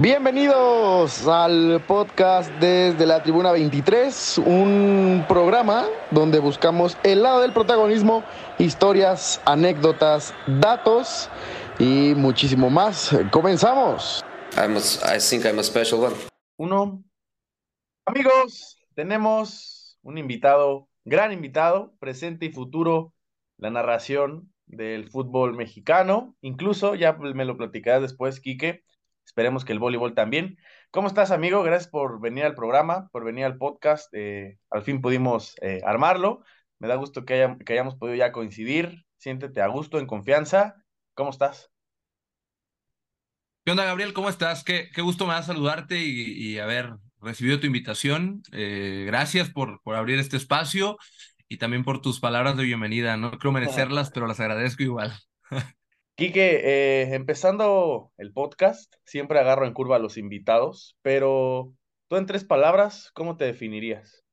Bienvenidos al podcast desde la Tribuna 23, un programa donde buscamos el lado del protagonismo, historias, anécdotas, datos y muchísimo más. Comenzamos. I'm a, I think I'm a special one. Uno. Amigos, tenemos un invitado, gran invitado, presente y futuro, la narración del fútbol mexicano. Incluso, ya me lo platicarás después, Quique, Esperemos que el voleibol también. ¿Cómo estás, amigo? Gracias por venir al programa, por venir al podcast. Eh, al fin pudimos eh, armarlo. Me da gusto que, que hayamos podido ya coincidir. Siéntete a gusto, en confianza. ¿Cómo estás? ¿Qué onda, Gabriel? ¿Cómo estás? Qué, qué gusto me da saludarte y, y haber recibido tu invitación. Eh, gracias por, por abrir este espacio y también por tus palabras de bienvenida. No creo merecerlas, pero las agradezco igual. Quique, eh, empezando el podcast, siempre agarro en curva a los invitados, pero tú en tres palabras, ¿cómo te definirías?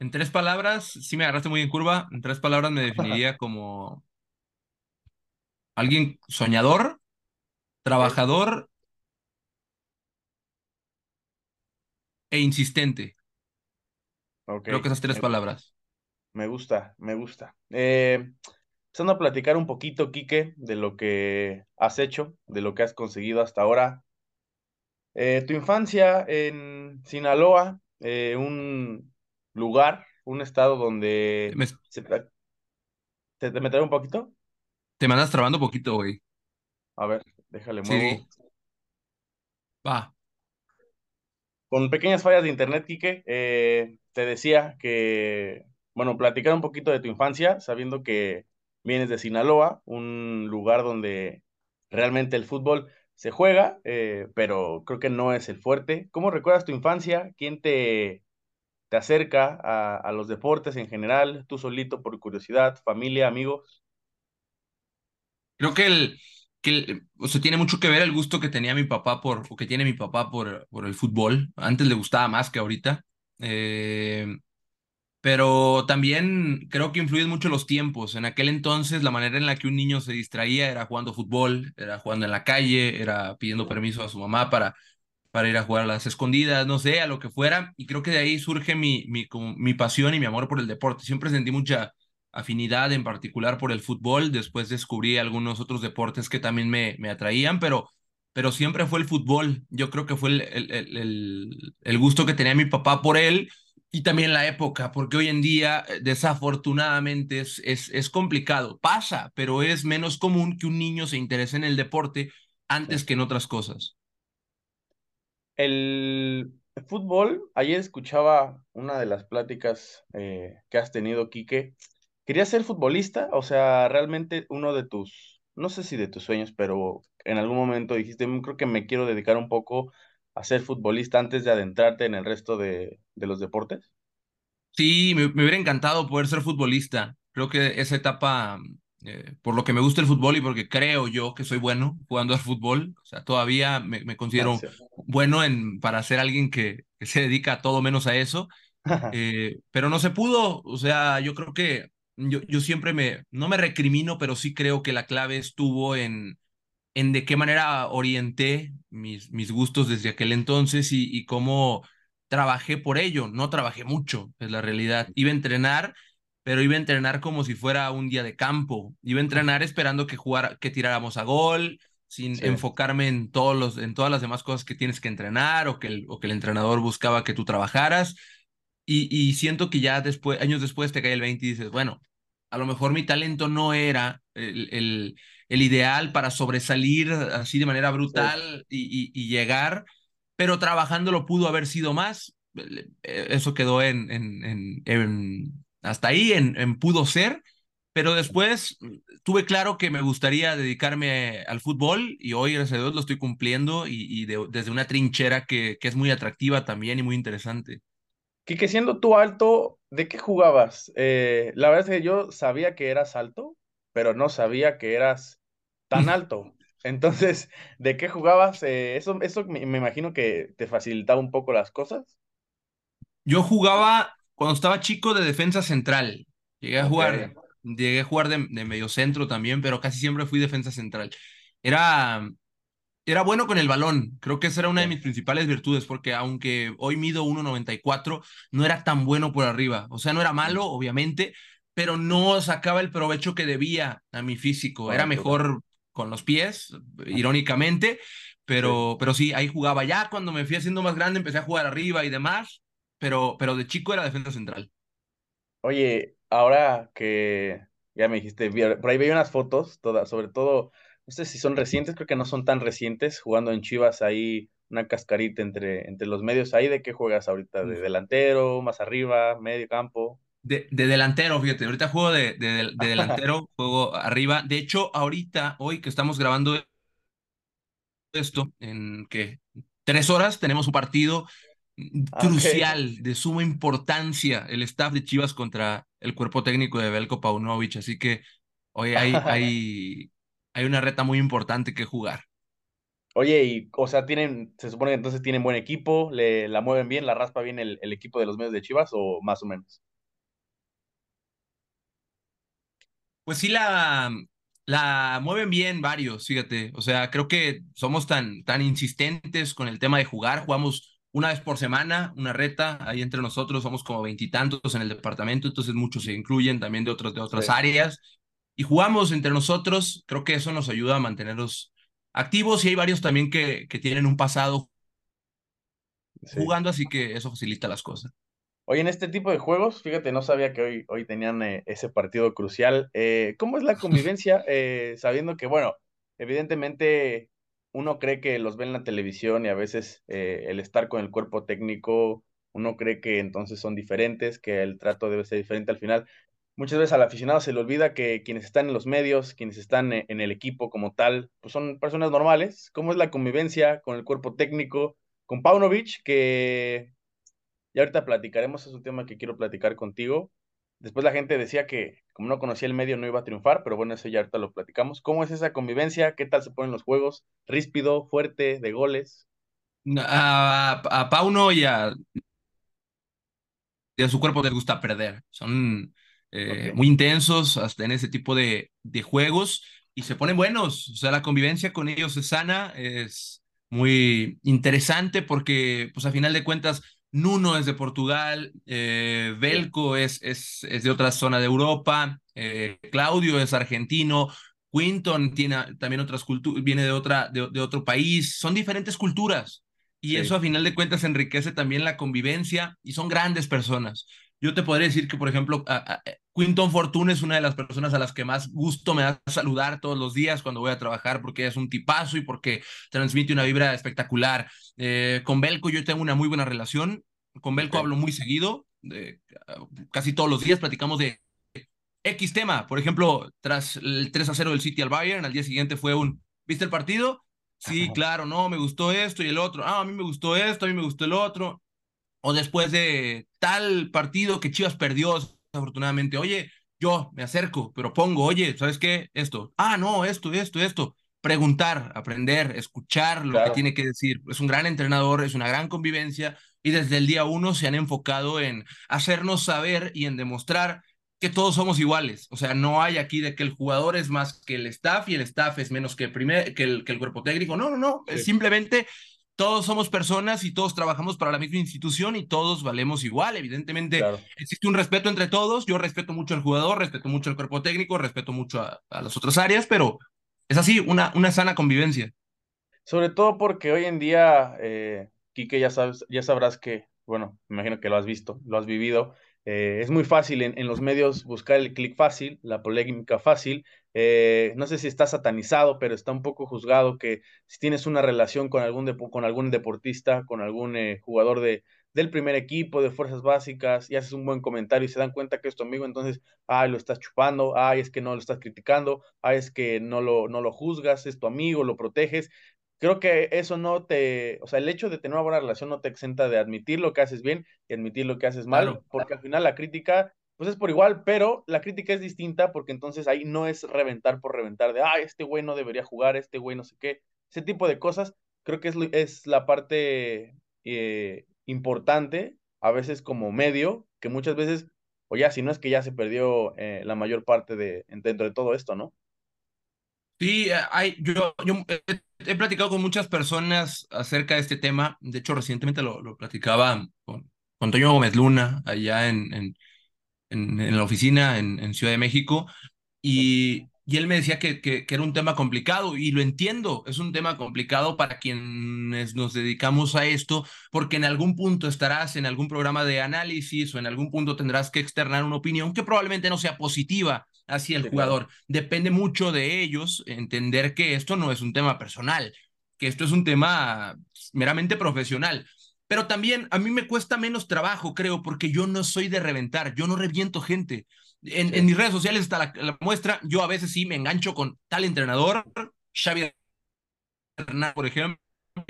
En tres palabras, sí me agarraste muy en curva, en tres palabras me definiría como alguien soñador, trabajador e insistente. Creo que esas tres palabras. Me gusta, me gusta. Eh, empezando a platicar un poquito, Quique, de lo que has hecho, de lo que has conseguido hasta ahora. Eh, tu infancia en Sinaloa, eh, un lugar, un estado donde... Me... ¿Te, ¿Te meteré un poquito? Te mandas trabando un poquito, güey. A ver, déjale muevo. Sí. Va. Con pequeñas fallas de internet, Quique, eh, te decía que, bueno, platicar un poquito de tu infancia, sabiendo que vienes de Sinaloa, un lugar donde realmente el fútbol se juega, eh, pero creo que no es el fuerte. ¿Cómo recuerdas tu infancia? ¿Quién te, te acerca a, a los deportes en general? ¿Tú solito por curiosidad? ¿Familia, amigos? Creo que el, que o sea, tiene mucho que ver el gusto que tenía mi papá por, o que tiene mi papá por, por el fútbol. Antes le gustaba más que ahorita. Eh, pero también creo que influyen mucho los tiempos. En aquel entonces, la manera en la que un niño se distraía era jugando fútbol, era jugando en la calle, era pidiendo permiso a su mamá para, para ir a jugar a las escondidas, no sé, a lo que fuera. Y creo que de ahí surge mi, mi, mi pasión y mi amor por el deporte. Siempre sentí mucha afinidad en particular por el fútbol. Después descubrí algunos otros deportes que también me, me atraían, pero, pero siempre fue el fútbol. Yo creo que fue el, el, el, el gusto que tenía mi papá por él y también la época, porque hoy en día, desafortunadamente, es, es, es, complicado. Pasa, pero es menos común que un niño se interese en el deporte antes que en otras cosas. El fútbol, ayer escuchaba una de las pláticas eh, que has tenido, Quique. ¿Querías ser futbolista? O sea, realmente uno de tus, no sé si de tus sueños, pero en algún momento dijiste, mm, creo que me quiero dedicar un poco a ser futbolista antes de adentrarte en el resto de, de los deportes? Sí, me, me, hubiera encantado poder ser futbolista. Creo que esa etapa, eh, por lo que me gusta el fútbol y porque creo yo que soy bueno jugando al fútbol, o sea, todavía me, me considero Gracias. bueno en, para ser alguien que, que, se dedica todo menos a eso, eh, pero no se pudo. O sea, yo creo que yo, yo siempre me, no me recrimino, pero sí creo que la clave estuvo en, en de qué manera orienté mis, mis gustos desde aquel entonces y, y, cómo trabajé por ello. No trabajé mucho, es la realidad. Iba a entrenar, pero iba a entrenar como si fuera un día de campo. Iba a entrenar esperando que jugara, que tiráramos a gol, sin sí. enfocarme en, todos los, en todas las demás cosas que tienes que entrenar o que el, o que el entrenador buscaba que tú trabajaras. Y, y siento que ya después, años después te cae el 20 y dices, bueno, a lo mejor mi talento no era el, el, el ideal para sobresalir así de manera brutal sí. y, y, y, llegar, pero trabajando lo pudo haber sido más. Eso quedó en, en, en, en hasta ahí, en, pudo ser, pero después tuve claro que me gustaría dedicarme al fútbol y hoy, gracias a Dios, lo estoy cumpliendo y, y de, desde una trinchera que, que es muy atractiva también y muy interesante. que siendo tú alto, ¿de qué jugabas? Eh, la verdad es que yo sabía que eras alto, pero no sabía que eras tan alto. Entonces, ¿de qué jugabas? Eh, eso, eso me, me, imagino que te facilitaba un poco las cosas. Yo jugaba cuando estaba chico de defensa central. Llegué a jugar, okay. llegué a jugar de, de medio centro también, pero casi siempre fui defensa central. Era, era bueno con el balón. Creo que esa era una de mis principales virtudes, porque aunque hoy mido 1.94, no era tan bueno por arriba. O sea, no era malo, obviamente, pero no sacaba el provecho que debía a mi físico. Era mejor con los pies, irónicamente, pero sí. pero sí, ahí jugaba. Ya cuando me fui haciendo más grande empecé a jugar arriba y demás, pero, pero de chico era defensa central. Oye, ahora que ya me dijiste, por ahí veía unas fotos, todas, sobre todo, no sé si son recientes, creo que no son tan recientes, jugando en Chivas ahí una cascarita entre, entre los medios. ¿Ahí de qué juegas ahorita? ¿De delantero, más arriba, medio campo? De, de, delantero, fíjate, ahorita juego de, de, de delantero, juego arriba. De hecho, ahorita, hoy que estamos grabando esto, en que tres horas tenemos un partido crucial, okay. de suma importancia, el staff de Chivas contra el cuerpo técnico de Belko Paunovic. Así que hoy hay, hay, hay una reta muy importante que jugar. Oye, y, o sea, tienen, se supone que entonces tienen buen equipo, le la mueven bien, la raspa bien el, el equipo de los medios de Chivas, o más o menos. Pues sí la, la mueven bien varios, fíjate. O sea, creo que somos tan, tan insistentes con el tema de jugar. Jugamos una vez por semana, una reta, ahí entre nosotros somos como veintitantos en el departamento, entonces muchos se incluyen también de, otros, de otras sí. áreas. Y jugamos entre nosotros, creo que eso nos ayuda a mantenernos activos y hay varios también que, que tienen un pasado sí. jugando, así que eso facilita las cosas. Oye, en este tipo de juegos, fíjate, no sabía que hoy, hoy tenían eh, ese partido crucial. Eh, ¿Cómo es la convivencia? Eh, sabiendo que, bueno, evidentemente uno cree que los ve en la televisión y a veces eh, el estar con el cuerpo técnico, uno cree que entonces son diferentes, que el trato debe ser diferente al final. Muchas veces al aficionado se le olvida que quienes están en los medios, quienes están en el equipo como tal, pues son personas normales. ¿Cómo es la convivencia con el cuerpo técnico? Con Paunovic, que y ahorita platicaremos, es un tema que quiero platicar contigo. Después la gente decía que como no conocía el medio no iba a triunfar, pero bueno, eso ya ahorita lo platicamos. ¿Cómo es esa convivencia? ¿Qué tal se ponen los juegos? ¿Ríspido, fuerte, de goles? A, a Pauno y a, y a su cuerpo les gusta perder. Son eh, okay. muy intensos hasta en ese tipo de, de juegos y se ponen buenos. O sea, la convivencia con ellos es sana, es muy interesante porque, pues a final de cuentas, Nuno es de Portugal, eh, Belko es, es, es, de otra zona de Europa, eh, Claudio es argentino, Quinton tiene también otras culturas, viene de, otra, de, de, otro país, son diferentes culturas y sí. eso a final de cuentas enriquece también la convivencia y son grandes personas. Yo te podría decir que, por ejemplo, a, a, Quinton Fortune es una de las personas a las que más gusto me da saludar todos los días cuando voy a trabajar porque es un tipazo y porque transmite una vibra espectacular. Eh, con Belco yo tengo una muy buena relación. Con Belco hablo muy seguido, de, casi todos los días platicamos de X tema. Por ejemplo, tras el 3 a 0 del City al Bayern, al día siguiente fue un, ¿viste el partido? Sí, Ajá. claro, no, me gustó esto y el otro. Ah, a mí me gustó esto, a mí me gustó el otro o después de tal partido que Chivas perdió, afortunadamente, oye, yo me acerco, pero pongo, oye, ¿sabes qué? Esto, ah, no, esto, esto, esto. Preguntar, aprender, escuchar lo claro. que tiene que decir. Es un gran entrenador, es una gran convivencia y desde el día uno se han enfocado en hacernos saber y en demostrar que todos somos iguales. O sea, no hay aquí de que el jugador es más que el staff y el staff es menos que el, primer, que el, que el cuerpo técnico. No, no, no. Sí. Es simplemente todos somos personas y todos trabajamos para la misma institución y todos valemos igual. Evidentemente claro. existe un respeto entre todos. Yo respeto mucho al jugador, respeto mucho al cuerpo técnico, respeto mucho a, a las otras áreas, pero es así, una, una sana convivencia. Sobre todo porque hoy en día, eh, Quique, ya, sabes, ya sabrás que, bueno, me imagino que lo has visto, lo has vivido. Eh, es muy fácil en, en, los medios buscar el clic fácil, la polémica fácil. Eh, no sé si está satanizado, pero está un poco juzgado que si tienes una relación con algún, de, con algún deportista, con algún eh, jugador de, del primer equipo, de fuerzas básicas, y haces un buen comentario y se dan cuenta que es tu amigo, entonces, ay, lo estás chupando, ay, es que no lo estás criticando, ay, es que no lo, no lo juzgas, es tu amigo, lo proteges creo que eso no te, o sea, el hecho de tener una buena relación no te exenta de admitir lo que haces bien y admitir lo que haces mal, claro. porque al final la crítica, pues es por igual, pero la crítica es distinta porque entonces ahí no es reventar por reventar de, ah, este güey no debería jugar, este güey no sé qué, ese tipo de cosas, creo que es, es la parte eh, importante, a veces como medio, que muchas veces, o ya, si no es que ya se perdió eh, la mayor parte de, dentro de todo esto, ¿no? Sí, eh, hay, yo, yo he, platicado con muchas personas acerca de este tema. De hecho, recientemente lo, lo platicaba con, con Toño Gómez Luna, allá en, en, la oficina en, en, Ciudad de México, y, y él me decía que, que, que, era un tema complicado, y lo entiendo, es un tema complicado para quienes nos dedicamos a esto, porque en algún punto estarás en algún programa de análisis o en algún punto tendrás que externar una opinión que probablemente no sea positiva hacia el jugador. Depende mucho de ellos entender que esto no es un tema personal, que esto es un tema meramente profesional. Pero también a mí me cuesta menos trabajo, creo, porque yo no soy de reventar, yo no reviento gente. En, en mis redes sociales está la, muestra, yo a veces sí me engancho con tal entrenador, Xavi Hernández, por ejemplo,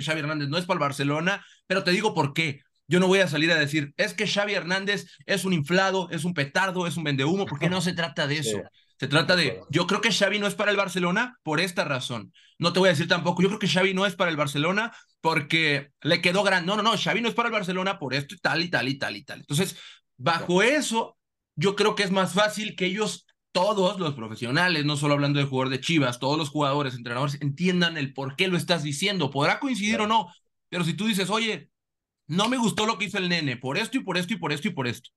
Xavi Hernández no es para el Barcelona, pero te digo por qué. Yo no voy a salir a decir, es que Xavi Hernández es un inflado, es un petardo, es un vendehumo, porque no se trata de eso. Se trata de, yo creo que Xavi no es para el Barcelona por esta razón. No te voy a decir tampoco, yo creo que Xavi no es para el Barcelona porque le quedó grande. No, no, no, Xavi no es para el Barcelona por esto y tal y tal y tal y tal. Entonces, bajo eso, yo creo que es más fácil que ellos, todos los profesionales, no solo hablando de jugador de Chivas, todos los jugadores, entrenadores, entiendan el por qué lo estás diciendo. Podrá coincidir o no, pero si tú dices, oye, no me gustó lo que hizo el nene, por esto y por esto y por esto y por esto.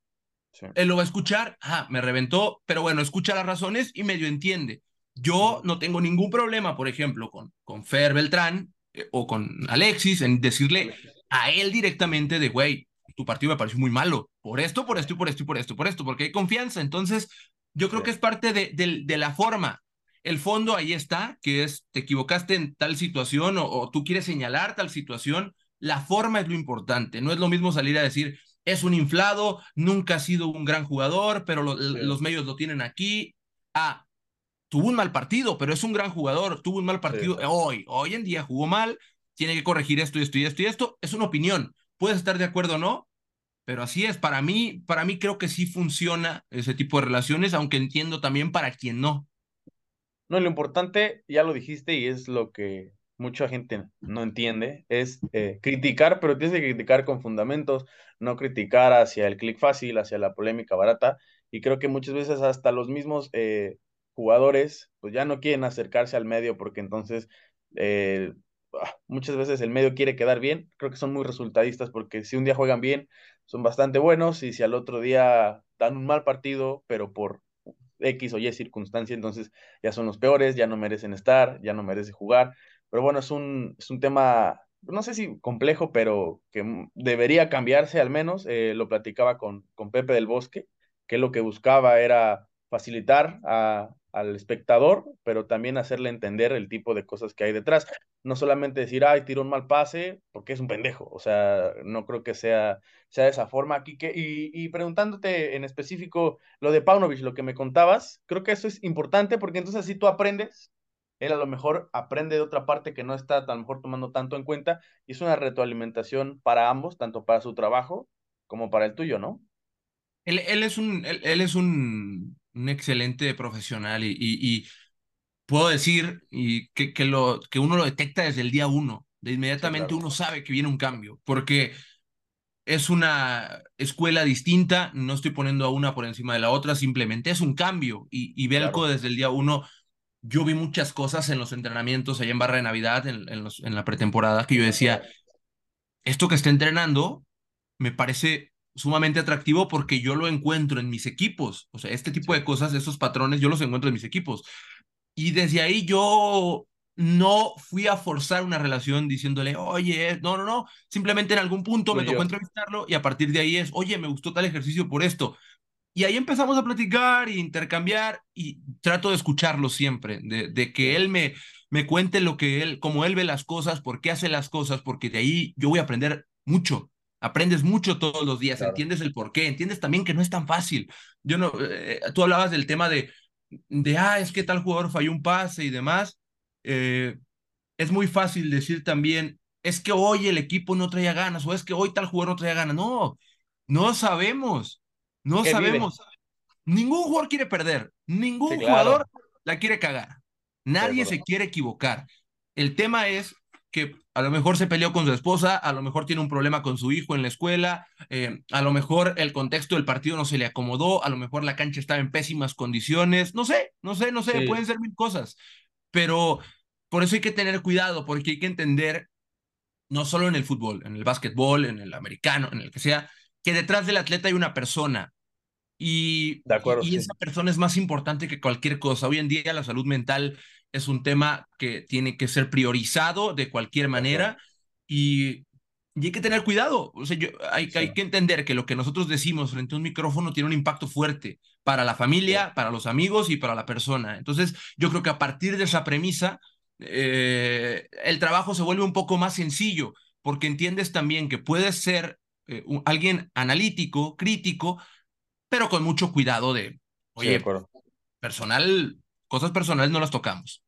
Él lo va a escuchar, ah, me reventó, pero bueno, escucha las razones y medio entiende. Yo no tengo ningún problema, por ejemplo, con, con Fer Beltrán eh, o con Alexis en decirle a él directamente de, güey, tu partido me pareció muy malo, por esto, por esto y por esto y por esto, por esto, porque hay confianza. Entonces, yo creo que es parte de, de, la forma. El fondo ahí está, que es, te equivocaste en tal situación o, o tú quieres señalar tal situación, la forma es lo importante, no es lo mismo salir a decir, es un inflado, nunca ha sido un gran jugador, pero los medios lo tienen aquí. Ah, tuvo un mal partido, pero es un gran jugador, tuvo un mal partido hoy, hoy en día jugó mal, tiene que corregir esto y esto y esto y esto. Es una opinión, puedes estar de acuerdo o no, pero así es, para mí, para mí creo que sí funciona ese tipo de relaciones, aunque entiendo también para quien no. No, lo importante, ya lo dijiste y es lo que mucha gente no entiende, es eh, criticar, pero tienes que criticar con fundamentos, no criticar hacia el clic fácil, hacia la polémica barata, y creo que muchas veces hasta los mismos eh, jugadores, pues ya no quieren acercarse al medio porque entonces eh, ah, muchas veces el medio quiere quedar bien, creo que son muy resultadistas porque si un día juegan bien, son bastante buenos, y si al otro día dan un mal partido, pero por X o Y circunstancia, entonces ya son los peores, ya no merecen estar, ya no merecen jugar. Pero bueno, es un, es un tema, no sé si complejo, pero que debería cambiarse al menos. Eh, lo platicaba con, con Pepe del Bosque, que lo que buscaba era facilitar a, al espectador, pero también hacerle entender el tipo de cosas que hay detrás. No solamente decir, ay, tiro un mal pase, porque es un pendejo. O sea, no creo que sea, sea de esa forma. Aquí y, y preguntándote en específico lo de Paunovic, lo que me contabas, creo que eso es importante porque entonces así tú aprendes él a lo mejor aprende de otra parte que no está a lo mejor tomando tanto en cuenta y es una retroalimentación para ambos, tanto para su trabajo como para el tuyo, ¿no? Él, él es un, él, es un, un, excelente profesional y, y, puedo decir y que, que, lo, que uno lo detecta desde el día uno, de inmediatamente uno sabe que viene un cambio, porque es una escuela distinta, no estoy poniendo a una por encima de la otra, simplemente es un cambio y, y Belco desde el día uno yo vi muchas cosas en los entrenamientos allá en Barra de Navidad, en, en, los, en la pretemporada, que yo decía, esto que está entrenando me parece sumamente atractivo porque yo lo encuentro en mis equipos. O sea, este tipo de cosas, esos patrones, yo los encuentro en mis equipos. Y desde ahí yo no fui a forzar una relación diciéndole, oye, no, no, no, simplemente en algún punto me tocó entrevistarlo y a partir de ahí es, oye, me gustó tal ejercicio por esto. Y ahí empezamos a platicar e intercambiar y trato de escucharlo siempre, de, de, que él me, me cuente lo que él, cómo él ve las cosas, por qué hace las cosas, porque de ahí yo voy a aprender mucho. Aprendes mucho todos los días, entiendes el por qué, entiendes también que no es tan fácil. Yo no, eh, tú hablabas del tema de, de, ah, es que tal jugador falló un pase y demás. Eh, es muy fácil decir también, es que hoy el equipo no traía ganas o es que hoy tal jugador no traía ganas. No, no sabemos. No sabemos. Ningún jugador quiere perder. Ningún jugador la quiere cagar. Nadie se quiere equivocar. El tema es que a lo mejor se peleó con su esposa, a lo mejor tiene un problema con su hijo en la escuela, eh, a lo mejor el contexto del partido no se le acomodó, a lo mejor la cancha estaba en pésimas condiciones, no sé, no sé, no sé, pueden ser mil cosas. pero por eso hay que tener cuidado, porque hay que entender, no solo en el fútbol, en el básquetbol, en el americano, en el que sea, que detrás del atleta hay una persona. Y, y, esa persona es más importante que cualquier cosa. Hoy en día la salud mental es un tema que tiene que ser priorizado de cualquier manera y, hay que tener cuidado. O sea, hay, hay, que entender que lo que nosotros decimos frente a un micrófono tiene un impacto fuerte para la familia, para los amigos y para la persona. Entonces, yo creo que a partir de esa premisa, eh, el trabajo se vuelve un poco más sencillo, porque entiendes también que puedes ser eh, alguien analítico, crítico, pero con mucho cuidado de, oye, personal, cosas personales no las tocamos.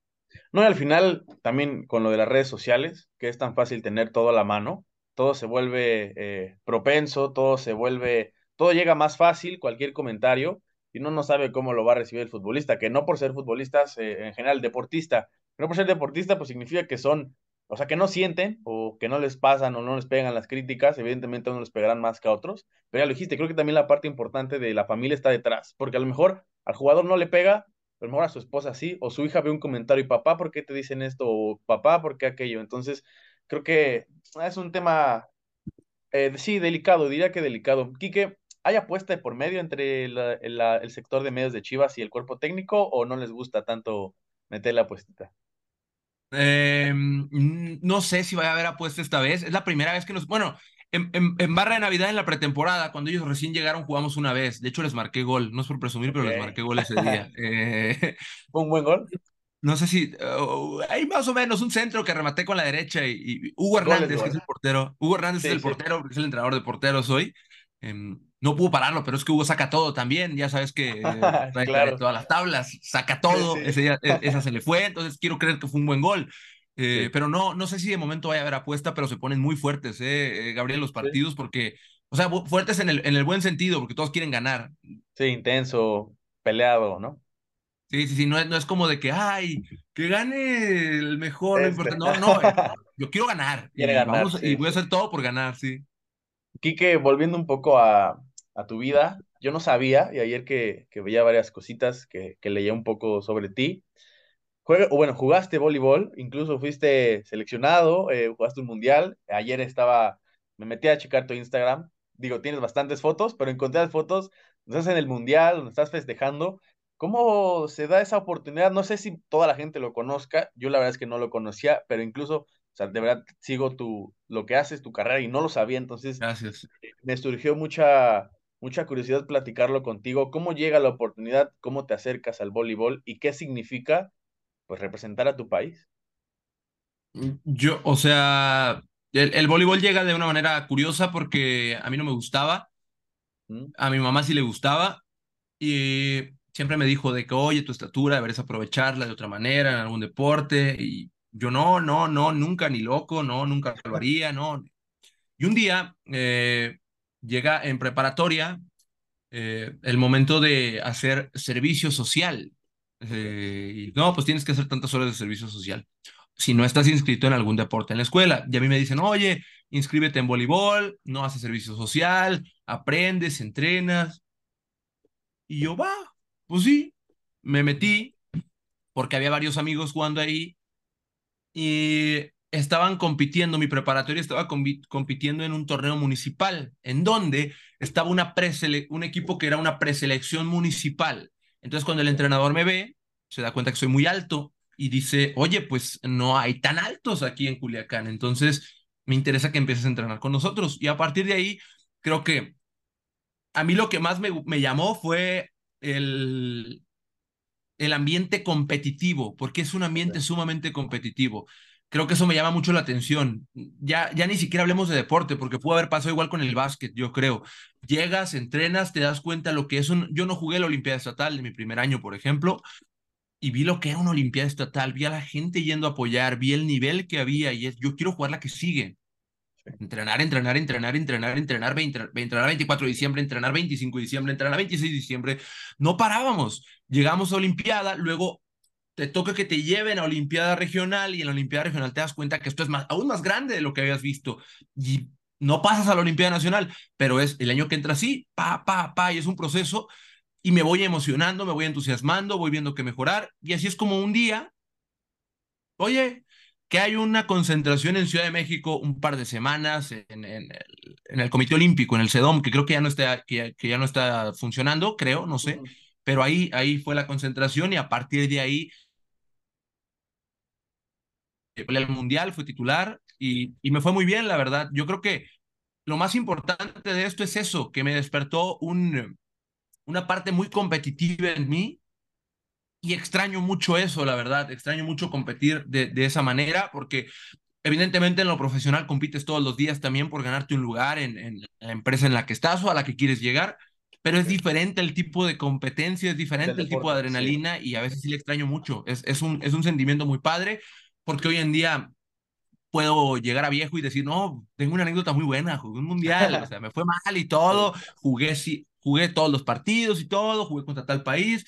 No, y al final también con lo de las redes sociales, que es tan fácil tener todo a la mano, todo se vuelve eh, propenso, todo se vuelve, todo llega más fácil, cualquier comentario, y uno no sabe cómo lo va a recibir el futbolista, que no por ser futbolistas, eh, en general deportista, no por ser deportista, pues significa que son, o sea, que no sienten, o que no les pasan, o no les pegan las críticas, evidentemente a unos les pegarán más que a otros, pero ya lo dijiste, creo que también la parte importante de la familia está detrás, porque a lo mejor al jugador no le pega, lo mejor a su esposa sí, o su hija ve un comentario y papá, ¿por qué te dicen esto? O papá, ¿por qué aquello? Entonces, creo que es un tema, eh, sí, delicado, diría que delicado. Quique, ¿hay apuesta por medio entre el sector de medios de Chivas y el cuerpo técnico o no les gusta tanto meter la apuestita? Em, no sé si va a haber apuesta esta vez. Es la primera vez que nos. Bueno, en, barra de Navidad en la pretemporada, cuando ellos recién llegaron, jugamos una vez. De hecho, les marqué gol. No es por presumir, pero les marqué gol ese día. Eh, ¿Fue un buen gol? No sé si. Uh, hay más o menos un centro que rematé con la derecha y, Hugo Hernández, que es el portero. Hugo Hernández es el portero, es el entrenador de porteros hoy. Em, no pudo pararlo, pero es que Hugo saca todo también. Ya sabes que trae, todas las tablas, saca todo. Ese e, esa se le fue. Entonces quiero creer que fue un buen gol. Eh, pero no, no sé si de momento vaya a haber apuesta, pero se ponen muy fuertes, eh, eh Gabriel, los partidos, porque, o sea, fuertes en el, en el buen sentido, porque todos quieren ganar. Sí, intenso, peleado, ¿no? Sí, sí, sí, no es, no es como de que, ay, que gane el mejor, este. no, no, eh, yo quiero ganar. y, y voy a hacer todo por ganar, sí. Quique, volviendo un poco a, a tu vida, yo no sabía, y ayer que, que veía varias cositas, que, que leía un poco sobre ti, o bueno, jugaste voleibol, incluso fuiste seleccionado, eh, jugaste un mundial. Ayer estaba, me metí a checar tu Instagram. Digo, tienes bastantes fotos, pero encontré las fotos, estás en el mundial, donde estás festejando. ¿Cómo se da esa oportunidad? No sé si toda la gente lo conozca. Yo la verdad es que no lo conocía, pero incluso, o sea, de verdad sigo tu, lo que haces, tu carrera y no lo sabía. Entonces, Gracias. me surgió mucha, mucha curiosidad platicarlo contigo. ¿Cómo llega la oportunidad? ¿Cómo te acercas al voleibol? ¿Y qué significa pues representar a tu país. Mm, yo, o sea, el, voleibol llega de una manera curiosa porque a mí no me gustaba, mm. a mi mamá sí le gustaba y siempre me dijo de que, oye, tu estatura deberías aprovecharla de otra manera en algún deporte y yo no, no, no, nunca ni loco, no, nunca lo haría, no. Y un día eh, llega en preparatoria eh, el momento de hacer servicio social eh, no, pues tienes que hacer tantas horas de servicio social. Si no estás inscrito en algún deporte en la escuela, y a mí me dicen, oye, inscríbete en voleibol, no haces servicio social, aprendes, entrenas. Y yo, va, pues sí, me metí porque había varios amigos jugando ahí y estaban compitiendo, mi preparatoria estaba compitiendo en un torneo municipal, en donde estaba una un equipo que era una preselección municipal. Entonces, cuando el entrenador me ve, se da cuenta que soy muy alto y dice, oye, pues no hay tan altos aquí en Culiacán. Entonces, me interesa que empieces a entrenar con nosotros. Y a partir de ahí, creo que a mí lo que más me, me llamó fue el, el ambiente competitivo, porque es un ambiente sumamente competitivo creo que eso me llama mucho la atención. Ya, ya ni siquiera hablemos de deporte, porque pudo haber pasado igual con el básquet, yo creo. Llegas, entrenas, te das cuenta lo que es un... Yo no jugué la Olimpiada Estatal en mi primer año, por ejemplo, y vi lo que era una Olimpiada Estatal, vi a la gente yendo a apoyar, vi el nivel que había y es, yo quiero jugar la que sigue. Entrenar, entrenar, entrenar, entrenar, entrenar, entrenar, entrenar 24 de diciembre, entrenar 25 de diciembre, entrenar 26 de diciembre. No parábamos. Llegamos a Olimpiada, luego te toca que te lleven a Olimpiada Regional y en la Olimpiada Regional te das cuenta que esto es más, aún más grande de lo que habías visto. Y no pasas a la Olimpiada Nacional, pero es el año que entra así, pa, pa, pa, y es un proceso y me voy emocionando, me voy entusiasmando, voy viendo que mejorar y así es como un día oye, que hay una concentración en Ciudad de México un par de semanas en, en, el, en el, Comité Olímpico, en el CEDOM, que creo que ya no está, que, que ya no está funcionando, creo, no sé, pero ahí, ahí fue la concentración y a partir de ahí el mundial, fue titular y, y me fue muy bien, la verdad. Yo creo que lo más importante de esto es eso, que me despertó un, una parte muy competitiva en mí y extraño mucho eso, la verdad. Extraño mucho competir de, de esa manera porque evidentemente en lo profesional compites todos los días también por ganarte un lugar en, en, la empresa en la que estás o a la que quieres llegar, pero es diferente el tipo de competencia, es diferente el, el tipo de adrenalina sí. y a veces sí le extraño mucho. Es, es, un, es un sentimiento muy padre porque hoy en día puedo llegar a viejo y decir, no, tengo una anécdota muy buena, jugué un mundial, o sea, me fue mal y todo, jugué, sí, jugué todos los partidos y todo, jugué contra tal país,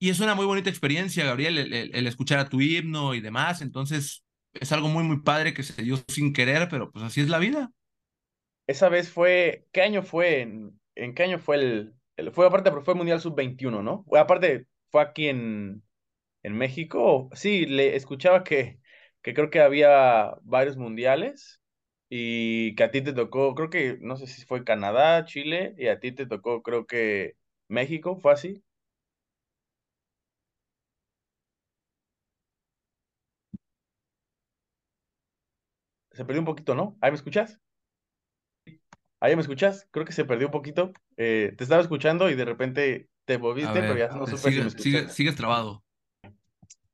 y es una muy bonita experiencia, Gabriel, el, el, el, escuchar a tu himno y demás. Entonces, es algo muy, muy padre que se dio sin querer, pero pues así es la vida. Esa vez fue, ¿qué año fue? ¿En, en qué año fue el, el, Fue aparte, pero fue Mundial Sub-21, ¿no? Aparte, fue aquí en, en México. Sí, le escuchaba que, que creo que había varios mundiales y que a ti te tocó, creo que, no sé si fue Canadá, Chile, y a ti te tocó, creo que México, ¿fue así? Se perdió un poquito, ¿no? ¿Ahí me escuchas? ¿Ahí me escuchas? Creo que se perdió un poquito. Eh, te estaba escuchando y de repente te volviste, ver, pero ya no supe sigue, si me sigue, sigues trabado.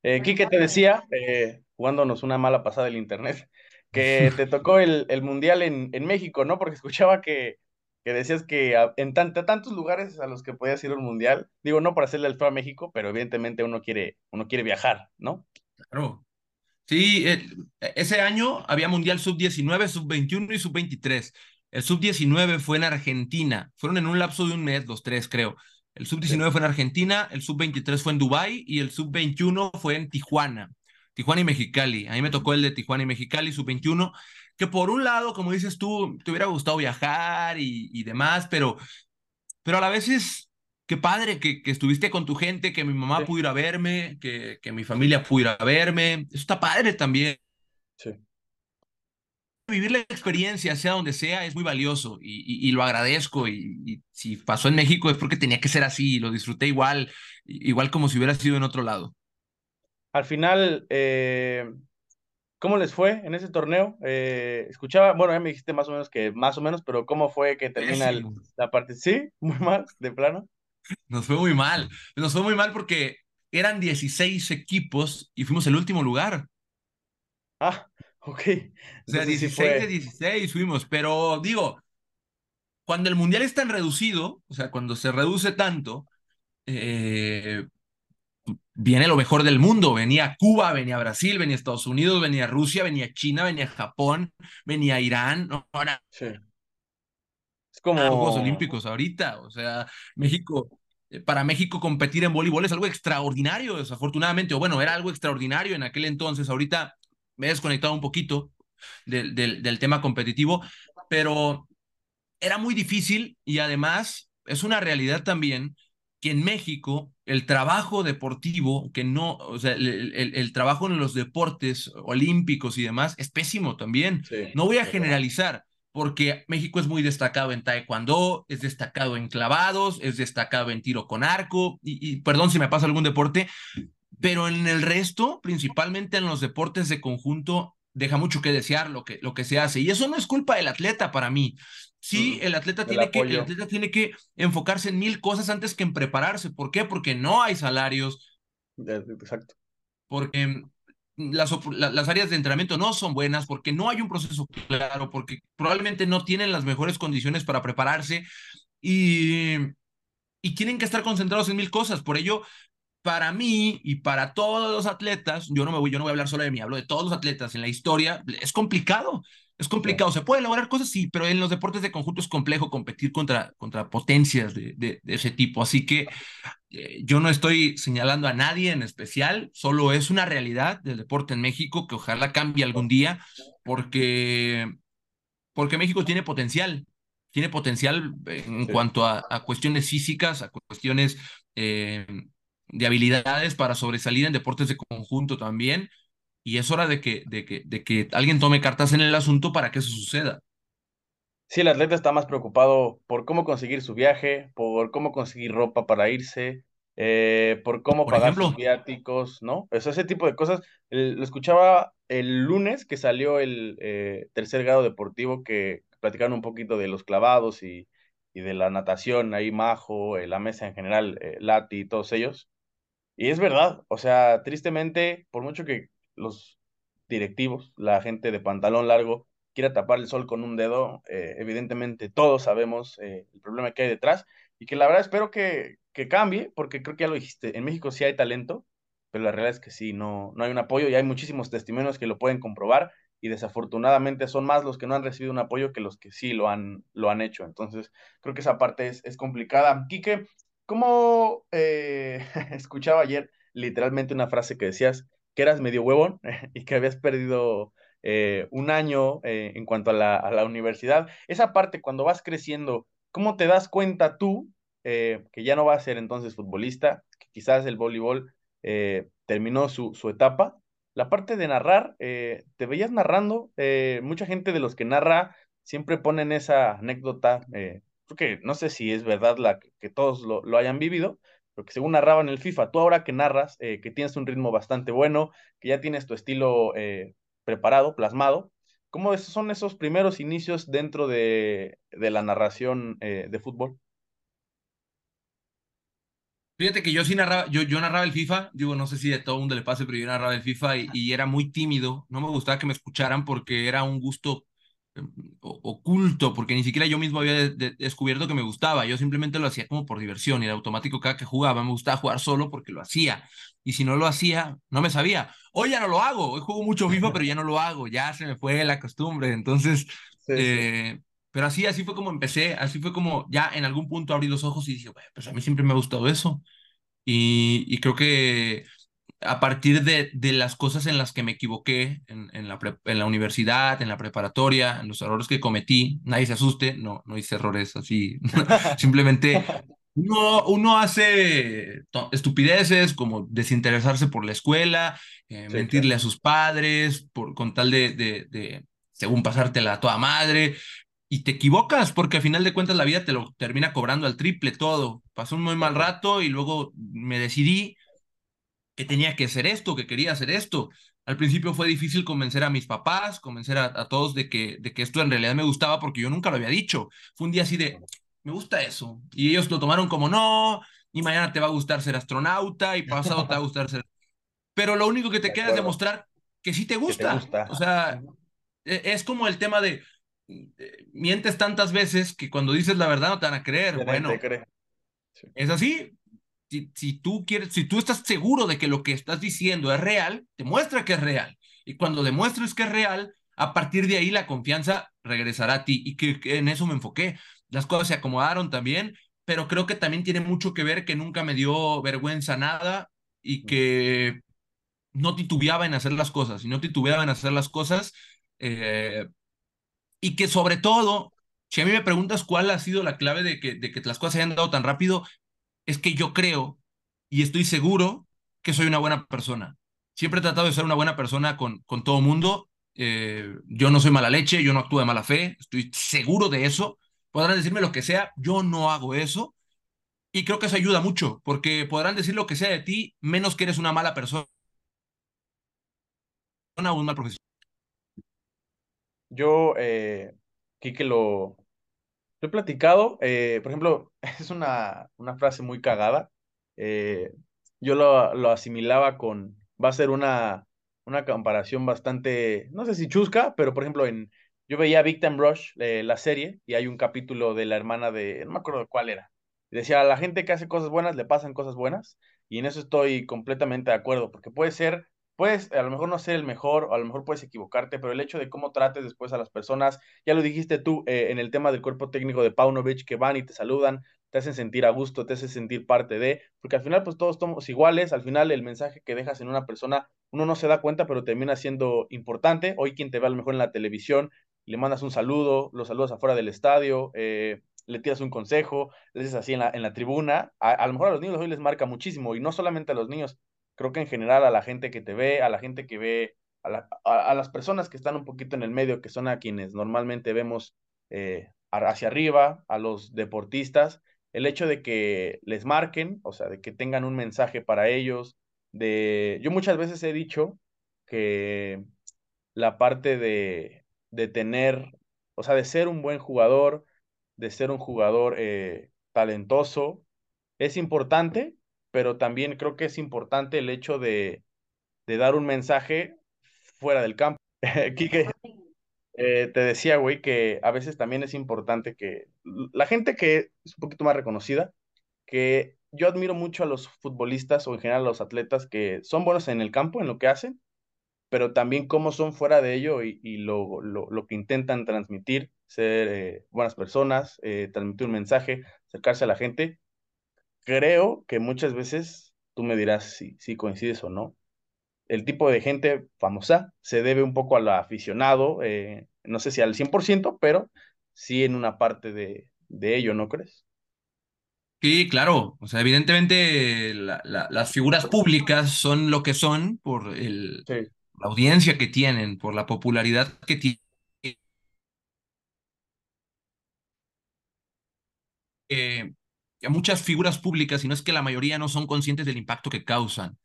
Eh, Quique te decía, eh, jugándonos una mala pasada del internet, que te tocó el, el Mundial en, en, México, ¿no? Porque escuchaba que, que decías que en tant tantos lugares a los que podías ir un Mundial, digo, no para hacerle el feo a México, pero evidentemente uno quiere, uno quiere viajar, ¿no? Claro. Sí, eh, ese año había Mundial Sub-19, Sub-21 y Sub-23. El Sub-19 fue en Argentina. Fueron en un lapso de un mes, los tres, creo. El Sub-19 sí. fue en Argentina, el Sub-23 fue en Dubái y el Sub-21 fue en Tijuana. Tijuana y Mexicali. A mí me tocó el de Tijuana y Mexicali, Sub-21, que por un lado, como dices tú, te hubiera gustado viajar y, y demás, pero, pero a la vez es, qué padre que, que, estuviste con tu gente, que mi mamá sí. pudiera verme, que, que, mi familia pudiera verme. Eso está padre también. Sí. Vivir la experiencia, sea donde sea, es muy valioso y, y, y lo agradezco. Y, si pasó en México es porque tenía que ser así y lo disfruté igual, igual como si hubiera sido en otro lado. Al final, eh, ¿cómo les fue en ese torneo? Eh, escuchaba, bueno, ya me dijiste más o menos que más o menos, pero ¿cómo fue que termina el, la parte? Sí, muy mal, de plano. Nos fue muy mal. Nos fue muy mal porque eran 16 equipos y fuimos el último lugar. Ah, ok. Entonces o sea, 16 sí fue... de 16 fuimos, pero digo, cuando el mundial es tan reducido, o sea, cuando se reduce tanto, eh, viene lo mejor del mundo. Venía Cuba, venía Brasil, venía Estados Unidos, venía Rusia, venía China, venía Japón, venía Irán. Ahora, sí. Es como Juegos Olímpicos ahorita, o sea, México, eh, para México competir en voleibol es algo extraordinario, desafortunadamente, o bueno, era algo extraordinario en aquel entonces, ahorita me he desconectado un poquito del, del, del tema competitivo, pero era muy difícil y además es una realidad también que en México el trabajo deportivo, que no, o sea, el, el, el, trabajo en los deportes olímpicos y demás es pésimo también. Sí, no voy a generalizar, porque México es muy destacado en taekwondo, es destacado en clavados, es destacado en tiro con arco, y, y, perdón si me pasa algún deporte, pero en el resto, principalmente en los deportes de conjunto, deja mucho que desear lo que, lo que se hace. Y eso no es culpa del atleta para mí. Sí, el atleta, tiene que, el atleta tiene que enfocarse en mil cosas antes que en prepararse. ¿Por qué? Porque no hay salarios. Exacto. Porque las, las, áreas de entrenamiento no son buenas, porque no hay un proceso claro, porque probablemente no tienen las mejores condiciones para prepararse y, y tienen que estar concentrados en mil cosas. Por ello, para mí y para todos los atletas, yo no me voy, yo no voy a hablar solo de mí, hablo de todos los atletas en la historia, es complicado. Es complicado, se puede lograr cosas, sí, pero en los deportes de conjunto es complejo competir contra, contra potencias de, de, de ese tipo. Así que eh, yo no estoy señalando a nadie en especial, solo es una realidad del deporte en México que ojalá cambie algún día, porque, porque México tiene potencial, tiene potencial en sí. cuanto a, a, cuestiones físicas, a cuestiones eh, de habilidades para sobresalir en deportes de conjunto también y es hora de que, de que, de que alguien tome cartas en el asunto para que eso suceda. Sí, el atleta está más preocupado por cómo conseguir su viaje, por cómo conseguir ropa para irse, eh, por cómo Por pagar sus ejemplo, viáticos, ¿no? Eso, ese tipo de cosas. El- lo escuchaba el lunes que salió el eh, tercer grado deportivo que platicaron un poquito de los clavados y, y de la natación, ahí Majo, eh, la mesa en general, Lati, todos ellos. Y es verdad, o sea, tristemente, por mucho que los directivos, la gente de pantalón largo, quiera tapar el sol con un dedo, eh, evidentemente todos sabemos eh, el problema que hay detrás y que la verdad espero que, que cambie, porque creo que ya lo dijiste, en México sí hay talento, pero la realidad es que sí, no, no hay un apoyo y hay muchísimos testimonios que lo pueden comprobar y desafortunadamente son más los que no han recibido un apoyo que los que sí lo han, lo han hecho. Entonces, creo que esa parte es, es complicada. Quique, ¿Cómo eh, escuchaba ayer literalmente una frase que decías que eras medio huevón y que habías perdido eh, un año eh, en cuanto a la, universidad? Esa parte, cuando vas creciendo, ¿cómo te das cuenta tú que ya no vas a ser entonces futbolista, que quizás el voleibol terminó su, etapa? La parte de narrar, te veías narrando, mucha gente de los que narra siempre ponen esa anécdota. Porque no sé si es verdad la, que, que todos lo, lo hayan vivido, pero que según narraban el FIFA, tú ahora que narras, eh, que tienes un ritmo bastante bueno, que ya tienes tu estilo eh, preparado, plasmado, ¿cómo son esos primeros inicios dentro de, de la narración eh, de fútbol? fíjate que yo sí narraba, yo, yo narraba el FIFA, digo, no sé si a todo el mundo le pase, pero yo narraba el FIFA y, era muy tímido, no me gustaba que me escucharan porque era un gusto oculto, porque ni siquiera yo mismo había de- de- descubierto que me gustaba, yo simplemente lo hacía como por diversión y de automático cada que jugaba me gustaba jugar solo porque lo hacía, y si no lo hacía, no me sabía. Hoy ya no lo hago, hoy juego mucho FIFA, pero ya no lo hago, ya se me fue la costumbre, entonces... Sí, sí. Eh, pero así, así fue como empecé, así fue como ya en algún punto abrí los ojos y dije, "Bueno, pues a mí siempre me ha gustado eso. Y, y creo que a partir de, de las cosas en las que me equivoqué en, en la, pre- en la universidad, en la preparatoria, en los errores que cometí, nadie se asuste, no, no hice errores así, simplemente uno, uno hace estupideces como desinteresarse por la escuela, eh, Sí, claro. mentirle a sus padres, por, con tal de, de, de, según pasártela a toda madre, y te equivocas, porque a final de cuentas la vida te lo termina cobrando al triple todo. Pasó un muy mal rato y luego me decidí que tenía que hacer esto, que quería hacer esto. Al principio fue difícil convencer a mis papás, convencer a, a todos de que, de que esto en realidad me gustaba porque yo nunca lo había dicho. Fue un día así de, me gusta eso. Y ellos lo tomaron como no, y mañana te va a gustar ser astronauta, y pasado te va a gustar ser... Pero lo único que De te queda es demostrar que sí te Que te gusta. gusta. O sea, e- es como el tema de eh, mientes tantas veces que cuando dices la verdad no te van a creer. Bueno, cree. Sí. es así. Si, si tú quieres, si tú estás seguro de que lo que estás diciendo es real, demuestra que es real. Y cuando demuestres que es real, a partir de ahí la confianza regresará a ti. Y que, que en eso me enfoqué. Las cosas se acomodaron también, pero creo que también tiene mucho que ver que nunca me dio vergüenza nada y que no titubeaba en hacer las cosas. Y no titubeaba en hacer las cosas. eh, y que sobre todo, si a mí me preguntas cuál ha sido la clave de que, de que las cosas se hayan dado tan rápido, es que yo creo y estoy seguro que soy una buena persona. Siempre he tratado de ser una buena persona con, con todo mundo. Eh, yo no soy mala leche, yo no actúo de mala fe, estoy seguro de eso. Podrán decirme lo que sea, yo no hago eso. Y creo que eso ayuda mucho, porque podrán decir lo que sea de ti, menos que eres una mala persona o un mal profesional. Yo, eh, lo, Lo he platicado, eh, por ejemplo, es una, una frase muy cagada. eh, yo lo, lo asimilaba con, va a ser una, una comparación bastante, no sé si chusca, pero por ejemplo, en, yo veía Big Time Rush, eh, la serie, y hay un capítulo de la hermana de, no me acuerdo cuál era. Decía, a la gente que hace cosas buenas le pasan cosas buenas, y en eso estoy completamente de acuerdo, porque puede ser, puedes a lo mejor no ser el mejor, o a lo mejor puedes equivocarte, pero el hecho de cómo trates después a las personas ya lo dijiste tú eh, en el tema del cuerpo técnico de Paunovic, que van y te saludan, te hacen sentir a gusto, te hacen sentir parte de, porque al final pues todos somos iguales, al final el mensaje que dejas en una persona, uno no se da cuenta, pero termina siendo importante. Hoy quien te ve a lo mejor en la televisión, le mandas un saludo, los saludas afuera del estadio, eh, le tiras un consejo, le dices así en la, en la tribuna, a, a, lo mejor a los niños hoy les marca muchísimo, y no solamente a los niños, creo que en general a la gente que te ve, a la gente que ve a, las personas que están un poquito en el medio, que son a quienes normalmente vemos eh, hacia arriba, a los deportistas, el hecho de que les marquen, o sea, de que tengan un mensaje para ellos, de, yo muchas veces he dicho que la parte de, de tener, o sea, de ser un buen jugador, de ser un jugador eh, talentoso, es importante, pero también creo que es importante el hecho de, de dar un mensaje fuera del campo. Quique, eh, te decía, güey, que a veces también es importante que la gente que es un poquito más reconocida, que yo admiro mucho a los futbolistas o en general a los atletas que son buenos en el campo, en lo que hacen, pero también cómo son fuera de ello y, lo, lo, que intentan transmitir, ser eh, buenas personas, eh, transmitir un mensaje, acercarse a la gente. Creo que muchas veces, tú me dirás si, si coincides o no, el tipo de gente famosa se debe un poco al aficionado, eh, no sé si al 100%, pero sí en una parte de, de ello, ¿no crees? Sí, claro. O sea, evidentemente las figuras públicas son lo que son por el, la audiencia que tienen, por la popularidad que tienen. Eh, muchas figuras públicas, y no es que la mayoría no son conscientes del impacto que causan.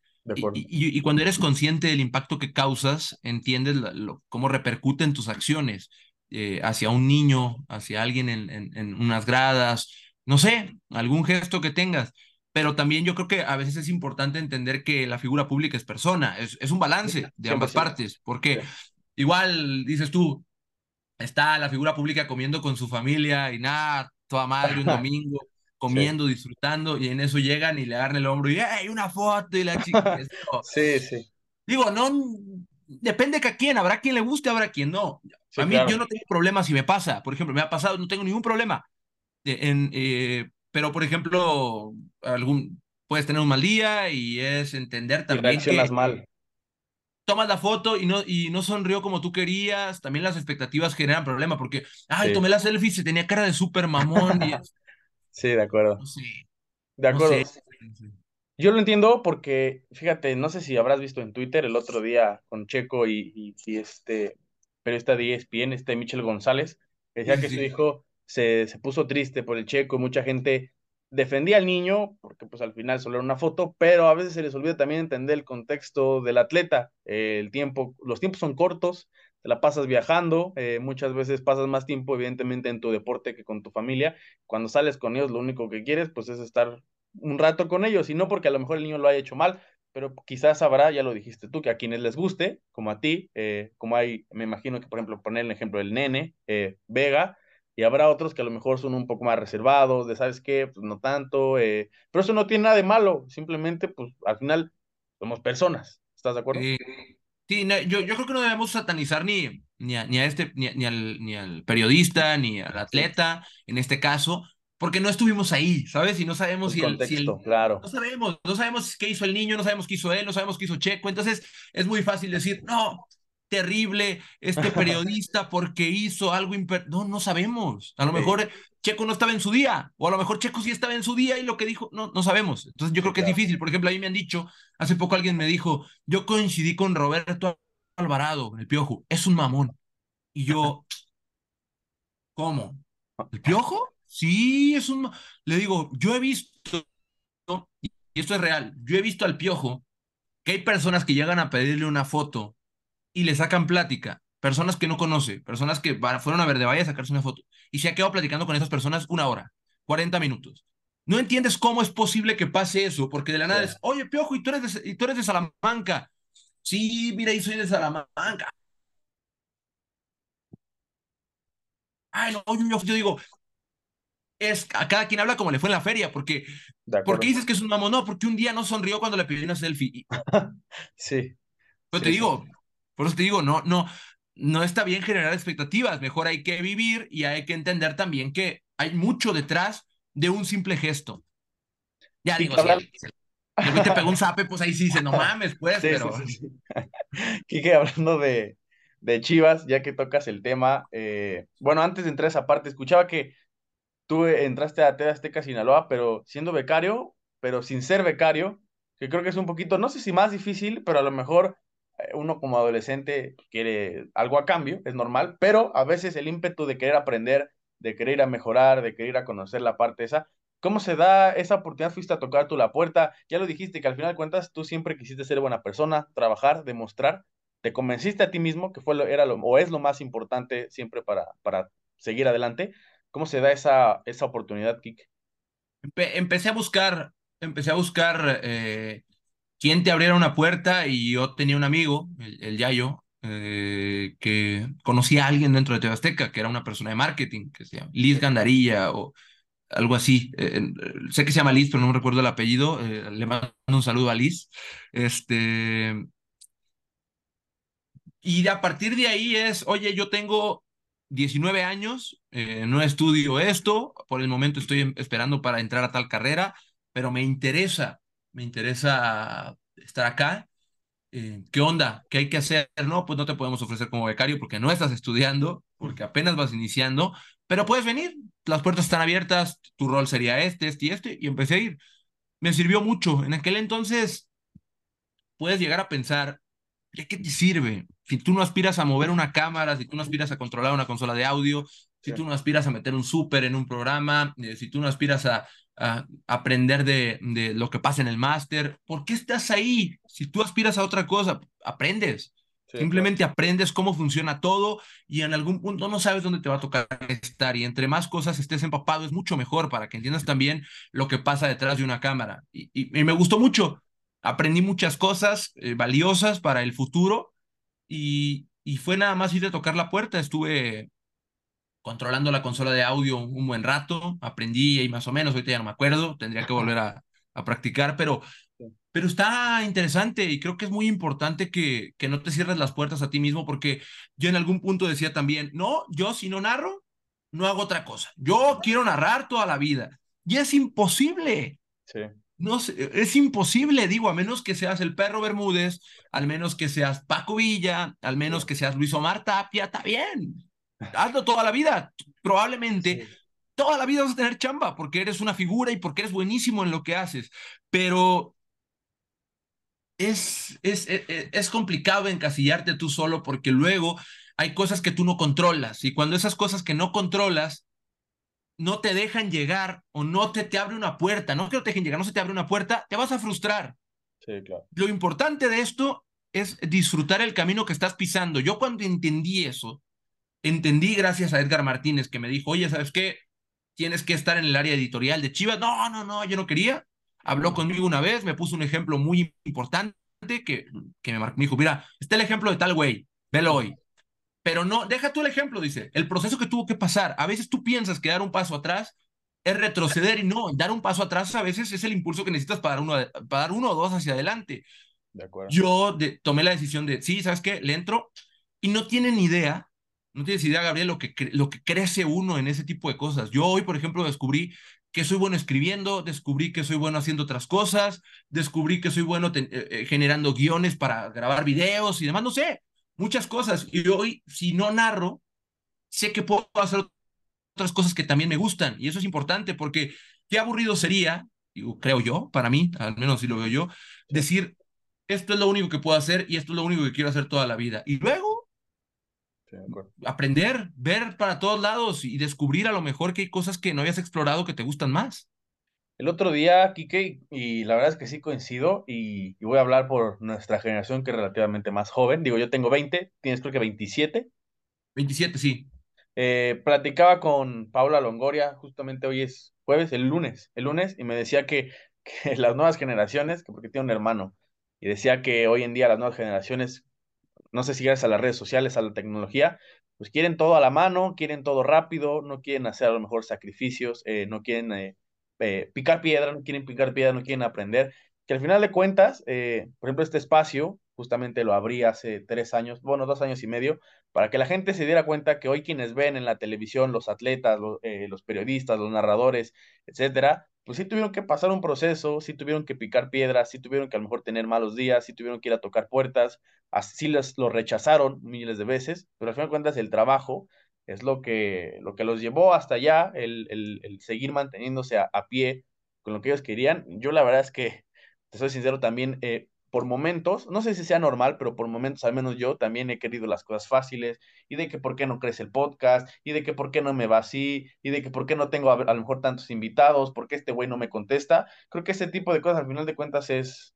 Y, cuando eres consciente del impacto que causas, entiendes cómo repercuten tus acciones eh, hacia un niño, hacia alguien en, en, unas gradas, no sé, algún gesto que tengas. Pero también yo creo que a veces es importante entender que la figura pública es persona, es, es un balance de ambas partes, porque igual dices tú, está la figura pública comiendo con su familia y nada, toda madre un domingo comiendo, disfrutando, y en eso llegan y le agarran el hombro y ¡ay, una foto! Y la chica. sí, sí. Digo, no, depende de a quién, habrá quien le guste, habrá quien no. a mí yo no tengo problema si me pasa, por ejemplo, me ha pasado, no tengo ningún problema. En, eh, pero, por ejemplo, algún, puedes tener un mal día y es entender también. Y reaccionas mal. Tomas la foto y no, y no sonrió como tú querías, también las expectativas generan problema porque, ay, tomé la selfie y se tenía cara de súper mamón. y Sí, de acuerdo. De acuerdo. Yo lo entiendo porque, fíjate, no sé si habrás visto en Twitter el otro día con Checo y, y, este periodista de ESPN, este Michel González, decía que su hijo se, se, puso triste por el Checo y mucha gente defendía al niño, porque pues al final solo era una foto, pero a veces se les olvida también entender el contexto del atleta, el tiempo, los tiempos son cortos, la pasas viajando, eh, muchas veces pasas más tiempo evidentemente en tu deporte que con tu familia, cuando sales con ellos lo único que quieres pues es estar un rato con ellos, y no porque a lo mejor el niño lo haya hecho mal, pero quizás habrá, ya lo dijiste tú, que a quienes les guste, como a ti, eh, como hay, me imagino que por ejemplo poner el ejemplo del nene, eh, Vega, y habrá otros que a lo mejor son un poco más reservados, de sabes qué, pues no tanto, pero eso no tiene nada de malo, simplemente pues al final somos personas, ¿estás de acuerdo? Sí, yo, yo creo que no debemos satanizar ni, ni, a, ni a este, ni, ni, al, ni al periodista, ni al atleta, en este caso, porque no estuvimos ahí, ¿sabes? Y no sabemos si, el, si claro. No sabemos, no sabemos qué hizo el niño, no sabemos qué hizo él, no sabemos qué hizo Checo, entonces es muy fácil decir, no, terrible este periodista porque hizo algo imper... No, no sabemos. A lo mejor Checo no estaba en su día, o a lo mejor Checo sí estaba en su día y lo que dijo, no, no sabemos. Entonces yo creo que es difícil. Por ejemplo, a mí me han dicho, hace poco alguien me dijo, yo coincidí con Roberto Alvarado, el Piojo, es un mamón. Y yo, ¿cómo? ¿El Piojo? Sí, es un... Le digo, yo he visto, y esto es real, yo he visto al Piojo que hay personas que llegan a pedirle una foto y le sacan plática. Personas que no conoce, personas que fueron a ver de Valle a sacarse una foto. Y se ha quedado platicando con esas personas una hora, 40 minutos. No entiendes cómo es posible que pase eso, porque de la nada es, oye, Piojo, ¿y tú, eres de, y tú eres de Salamanca. Sí, mira, y soy de Salamanca. Ay, no, yo, yo, digo, es a cada quien habla como le fue en la feria, porque ¿por qué dices que es un mamón? No, porque un día no sonrió cuando le pidió una selfie. sí. Pero te digo, por eso te digo, no, no, no está bien generar expectativas, mejor hay que vivir y hay que entender también que hay mucho detrás de un simple gesto. Ya digo, si te pegó un zape, pues ahí sí dice, no mames, pues, pero... Quique, hablando de, de Chivas, ya que tocas el tema, eh, bueno, antes de entrar a esa parte, escuchaba que tú entraste a TV Azteca Sinaloa, pero siendo becario, pero sin ser becario, que creo que es un poquito, no sé si más difícil, pero a lo mejor uno como adolescente quiere algo a cambio, es normal, pero a veces el ímpetu de querer aprender, de querer ir a mejorar, de querer ir a conocer la parte esa, ¿cómo se da esa oportunidad? Fuiste a tocar tú la puerta, ya lo dijiste, que al final de cuentas tú siempre quisiste ser buena persona, trabajar, demostrar, te convenciste a ti mismo que fue lo, era lo, o es lo más importante siempre para, para seguir adelante. ¿Cómo se da esa, esa oportunidad, Kik? empecé a buscar, empecé a buscar eh, quién te abriera una puerta y yo tenía un amigo, el, Yayo, eh, que conocía a alguien dentro de Tebasteca, que era una persona de marketing, que se llama Liz Gandarilla o algo así. Eh, sé que se llama Liz, pero no me recuerdo el apellido. le mando un saludo a Liz. Este, y a partir de ahí es, oye, yo tengo 19 años, eh, no estudio esto, por el momento estoy em, esperando para entrar a tal carrera, pero me interesa, me interesa estar acá. Eh, ¿Qué onda? ¿Qué hay que hacer? No, pues no te podemos ofrecer como becario porque no estás estudiando, porque apenas vas iniciando, pero puedes venir, las puertas están abiertas, tu rol sería este, este y este, y empecé a ir. Me sirvió mucho. En aquel entonces, puedes llegar a pensar, ¿de qué te sirve? Si tú no aspiras a mover una cámara, si tú no aspiras a controlar una consola de audio, si tú no aspiras a meter un súper en un programa, eh, si tú no aspiras a, aprender de, de, lo que pasa en el máster, ¿por qué estás ahí? Si tú aspiras a otra cosa, aprendes. Simplemente aprendes cómo funciona todo y en algún punto no sabes dónde te va a tocar estar. Y entre más cosas estés empapado, es mucho mejor para que entiendas también lo que pasa detrás de una cámara. Y, y, me gustó mucho. Aprendí muchas cosas eh, valiosas para el futuro y, y fue nada más ir a tocar la puerta. Estuve controlando la consola de audio un buen rato, aprendí y más o menos, ahorita ya no me acuerdo, tendría que volver a, a practicar, pero, pero está interesante y creo que es muy importante que, que no te cierres las puertas a ti mismo porque yo en algún punto decía también, no, yo si no narro, no hago otra cosa. Yo quiero narrar toda la vida y es imposible. Sí. No es imposible, digo, a menos que seas el perro Bermúdez, al menos que seas Paco Villa, al menos que seas Luis Omar Tapia, está bien. Hazlo toda la vida. Probablemente toda la vida vas a tener chamba porque eres una figura y porque eres buenísimo en lo que haces. Pero es, es, es, e, es complicado encasillarte tú solo porque luego hay cosas que tú no controlas y cuando esas cosas que no controlas no te dejan llegar o no te, te abre una puerta, no que no te dejen llegar, no se te abre una puerta, te vas a frustrar. Sí, claro. Lo importante de esto es disfrutar el camino que estás pisando. Yo cuando entendí eso, entendí gracias a Edgar Martínez que me dijo, oye, ¿sabes qué? Tienes que estar en el área editorial de Chivas. No, no, no, yo no quería. Habló conmigo una vez, me puso un ejemplo muy importante que, que me, me dijo, mira, está el ejemplo de tal güey, velo hoy. Pero no, deja tú el ejemplo, dice, el proceso que tuvo que pasar. A veces tú piensas que dar un paso atrás es retroceder y no, dar un paso atrás a veces es el impulso que necesitas para uno, para dar uno o dos hacia adelante. De acuerdo. Yo tomé la decisión de, sí, ¿sabes qué? Le entro y no tienen idea, no tienes idea, Gabriel, lo que, lo que crece uno en ese tipo de cosas. Yo hoy, por ejemplo, descubrí que soy bueno escribiendo, descubrí que soy bueno haciendo otras cosas, descubrí que soy bueno eh, eh, generando guiones para grabar videos y demás, no sé, muchas cosas. Y hoy, si no narro, sé que puedo hacer otras cosas que también me gustan. Y eso es importante porque qué aburrido sería, creo yo, para mí, al menos si lo veo yo, decir, esto es lo único que puedo hacer y esto es lo único que quiero hacer toda la vida. Y luego, aprender, ver para todos lados y descubrir a lo mejor que hay cosas que no habías explorado que te gustan más. El otro día, Kike, y la verdad es que sí coincido, y, voy a hablar por nuestra generación que es relativamente más joven. Digo, yo tengo 20, tienes creo que 27. 27, sí. Eh, platicaba con Paula Longoria, justamente hoy es jueves, el lunes, el lunes, y me decía que, que las nuevas generaciones, que porque tiene un hermano, y decía que hoy en día las nuevas generaciones, no sé si gracias a las redes sociales, a la tecnología, pues quieren todo a la mano, quieren todo rápido, no quieren hacer a lo mejor sacrificios, eh, no quieren eh, eh, picar piedra, no quieren picar piedra, no quieren aprender, que al final de cuentas, por ejemplo, este espacio, justamente lo abrí hace tres años, bueno, dos años y medio, para que la gente se diera cuenta que hoy quienes ven en la televisión, los atletas, eh, los periodistas, los narradores, etcétera, pues sí tuvieron que pasar un proceso, sí tuvieron que picar piedras, sí tuvieron que a lo mejor tener malos días, sí tuvieron que ir a tocar puertas, así les lo rechazaron miles de veces, pero al final de cuentas el trabajo es lo que, lo que los llevó hasta allá, el, el, seguir manteniéndose a, pie con lo que ellos querían. Yo la verdad es que, te soy sincero, también eh, por momentos, no sé si sea normal, pero por momentos, al menos yo también he querido las cosas fáciles, y de que por qué no crece el podcast, y de que por qué no me va así, y de que por qué no tengo a, a lo mejor tantos invitados, por qué este güey no me contesta. Creo que ese tipo de cosas al final de cuentas es,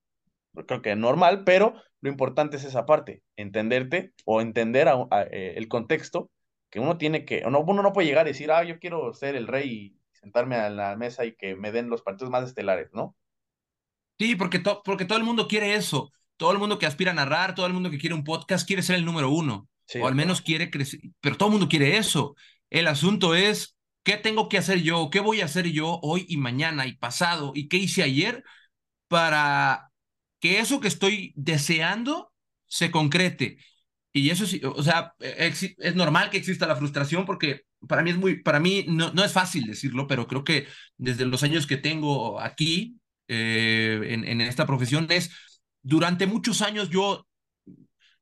creo que normal, pero lo importante es esa parte, entenderte o entender a, a, eh, el contexto que uno tiene que, uno, uno no puede llegar y decir, ah, yo quiero ser el rey y sentarme a la mesa y que me den los partidos más estelares, ¿no? Sí, porque, to porque todo el mundo quiere eso. Todo el mundo que aspira a narrar, todo el mundo que quiere un podcast quiere ser el número uno. Sí, o al menos quiere crecer. Pero todo el mundo quiere eso. El asunto es, ¿qué tengo que hacer yo? ¿Qué voy a hacer yo hoy y mañana y pasado? ¿Y qué hice ayer para que eso que estoy deseando se concrete? Y eso sí, o sea, es, es normal que exista la frustración porque para mí es muy, para mí no, no es fácil decirlo, pero creo que desde los años que tengo aquí, eh, en, en, esta profesión es, durante muchos años yo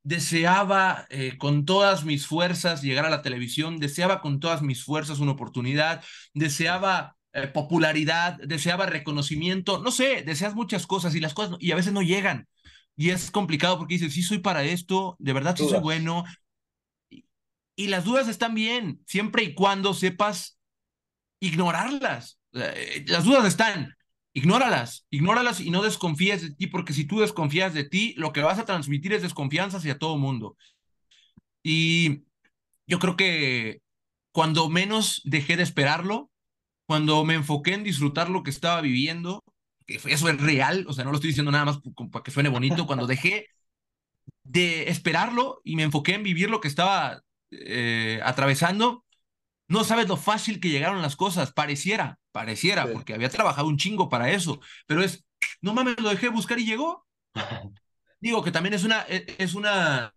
deseaba eh, con todas mis fuerzas llegar a la televisión, deseaba con todas mis fuerzas una oportunidad, deseaba eh, popularidad, deseaba reconocimiento, no sé, deseas muchas cosas y las cosas, y a veces no llegan. Y es complicado porque dices, sí soy para esto, de verdad sí soy bueno. Y, y las dudas están bien, siempre y cuando sepas ignorarlas. Las dudas están, Ignóralas, ignóralas y no desconfíes de ti, porque si tú desconfías de ti, lo que vas a transmitir es desconfianza hacia todo mundo. Y yo creo que cuando menos dejé de esperarlo, cuando me enfoqué en disfrutar lo que estaba viviendo, que eso es real, o sea, no lo estoy diciendo nada más para que suene bonito, cuando dejé de esperarlo y me enfoqué en vivir lo que estaba eh, atravesando, no sabes lo fácil que llegaron las cosas, pareciera, pareciera, sí. porque había trabajado un chingo para eso, pero es, no mames, lo dejé buscar y llegó. Digo que también es una, e, es una,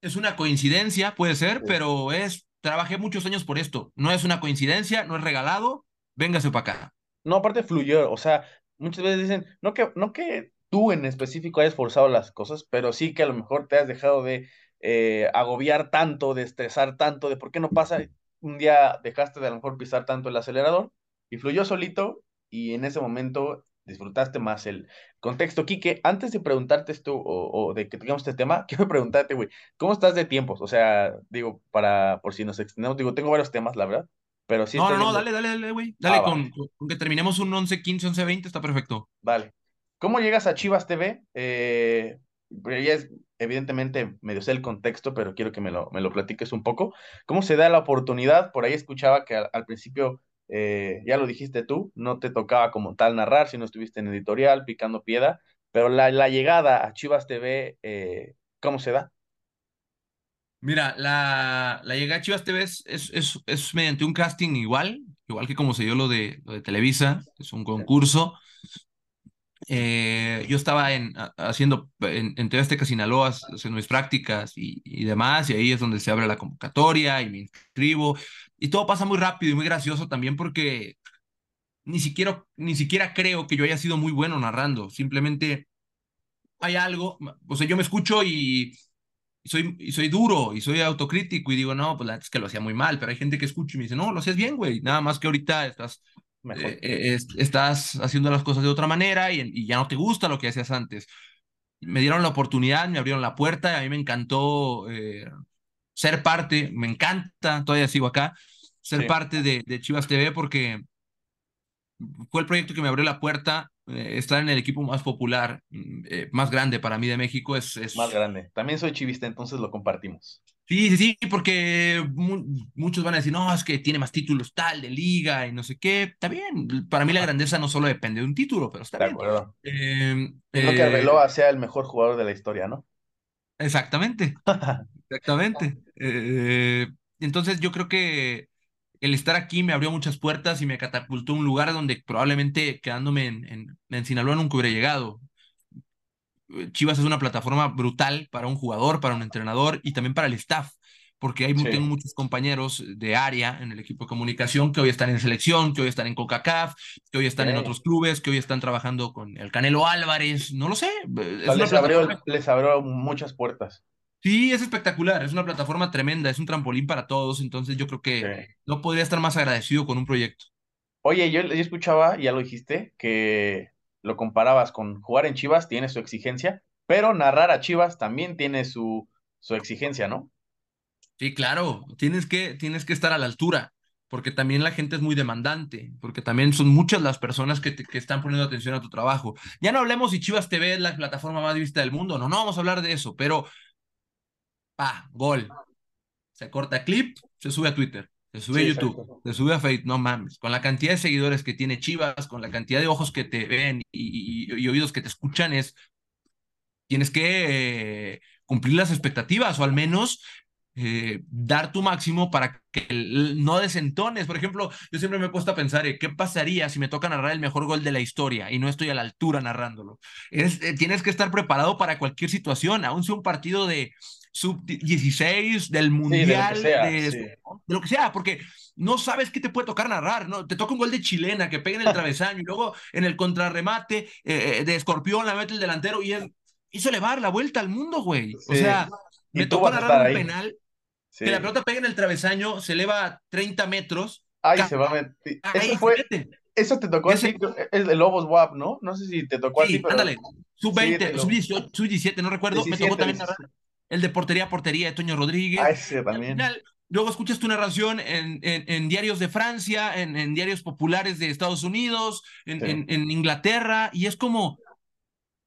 es una coincidencia, puede ser, sí. pero es, trabajé muchos años por esto, no es una coincidencia, no es regalado, véngase para acá. No, aparte fluyó, o sea, muchas veces dicen, no que, no que tú en específico hayas forzado las cosas, pero sí que a lo mejor te has dejado de eh, agobiar tanto, de estresar tanto, de por qué no pasa, un día dejaste de a lo mejor pisar tanto el acelerador y fluyó solito y en ese momento disfrutaste más el contexto. Quique, antes de preguntarte esto o, o de que tengamos este tema, quiero preguntarte, güey, ¿cómo estás de tiempos? O sea, digo, para, por si nos extendemos, digo, tengo varios temas, la verdad, pero sí. No, no, no, dale, dale, dale, güey. Dale, ah, con, vale. con, que terminemos un 11, 15, 11, 20, está perfecto. Vale. ¿Cómo llegas a Chivas TV? Eh, ya es evidentemente medio sé el contexto, pero quiero que me lo, me lo platiques un poco. ¿Cómo se da la oportunidad? Por ahí escuchaba que al, al principio, eh, ya lo dijiste tú, no te tocaba como tal narrar, si no estuviste en editorial, picando piedra, pero la, la llegada a Chivas TV, eh, ¿cómo se da? Mira, la, la llegada a Chivas TV es, es, es, es, mediante un casting igual, igual que como se dio lo de, lo de Televisa, es un concurso. Eh, yo estaba en, haciendo en, en TV Azteca Sinaloa haciendo mis prácticas y, y, demás, y ahí es donde se abre la convocatoria y me inscribo, y todo pasa muy rápido y muy gracioso también porque ni siquiera, ni siquiera creo que yo haya sido muy bueno narrando, simplemente hay algo, o sea, yo me escucho y, soy, soy duro y soy autocrítico y digo, no, pues es que lo hacía muy mal, pero hay gente que escucha y me dice, no, lo hacías bien, güey, nada más que ahorita estás eh, eh, estás haciendo las cosas de otra manera y, y, ya no te gusta lo que hacías antes. Me dieron la oportunidad, me abrieron la puerta, y a mí me encantó eh, ser parte, me encanta, todavía sigo acá, ser sí. parte de, de, Chivas TV porque fue el proyecto que me abrió la puerta. Eh, estar en el equipo más popular, eh, más grande para mí de México es, es... Más grande. También soy chivista, entonces lo compartimos. Sí, sí, sí, porque mu muchos van a decir, no, es que tiene más títulos tal de liga y no sé qué. Está bien, para mí la grandeza no solo depende de un título, pero está de bien. Acuerdo. Eh, que Arbeloa sea el mejor jugador de la historia, ¿no? Exactamente, exactamente. Entonces yo creo que el estar aquí me abrió muchas puertas y me catapultó a un lugar donde probablemente quedándome en, en, en Sinaloa nunca hubiera llegado. Chivas es una plataforma brutal para un jugador, para un entrenador y también para el staff, porque hay, sí. tengo muchos compañeros de área en el equipo de comunicación que hoy están en selección, que hoy están en CONCACAF, que hoy están sí. en otros clubes, que hoy están trabajando con el Canelo Álvarez, no lo sé. les, abrió, les abrió muchas puertas. Sí, es espectacular, es una plataforma tremenda, es un trampolín para todos, entonces yo creo que sí. no podría estar más agradecido con un proyecto. Oye, yo, yo escuchaba, ya lo dijiste, que lo comparabas con jugar en Chivas, tiene su exigencia, pero narrar a Chivas también tiene su, su exigencia, ¿no? Sí, claro, tienes que, tienes que estar a la altura, porque también la gente es muy demandante, porque también son muchas las personas que, que están poniendo atención a tu trabajo. Ya no hablemos si Chivas TV es la plataforma más vista del mundo, no, no vamos a hablar de eso, pero, pa, gol. Se corta clip, se sube a Twitter. Se sube a YouTube, se sube a Facebook, no mames. Con la cantidad de seguidores que tiene Chivas, con la cantidad de ojos que te ven y, y, oídos que te escuchan, es. Tienes que eh, cumplir las expectativas o al menos eh, dar tu máximo para que no desentones. Por ejemplo, yo siempre me he puesto a pensar, ¿qué pasaría si me toca narrar el mejor gol de la historia y no estoy a la altura narrándolo? Es, eh, tienes que estar preparado para cualquier situación, aún sea un partido de sub-16, del mundial, de, lo que sea, porque no sabes qué te puede tocar narrar, ¿no? Te toca un gol de chilena que pega en el travesaño y luego en el contrarremate eh, de escorpión la mete el delantero y él hizo elevar la vuelta al mundo, güey. O sea, me tocó narrar un penal que la pelota pega en el travesaño, se eleva 30 metros. Ay, se va a meter. Eso fue. Eso te tocó así, es de Lobos WAP, ¿no? No sé si te tocó sí, así, pero... ándale, sub-20, sub-18, sub-17, no recuerdo, me tocó también narrar el de portería a portería de Toño Rodríguez. Ay, sí, también. luego escuchas tu narración en, en, en diarios de Francia, en, en, diarios populares de Estados Unidos, en, en Inglaterra, y es como,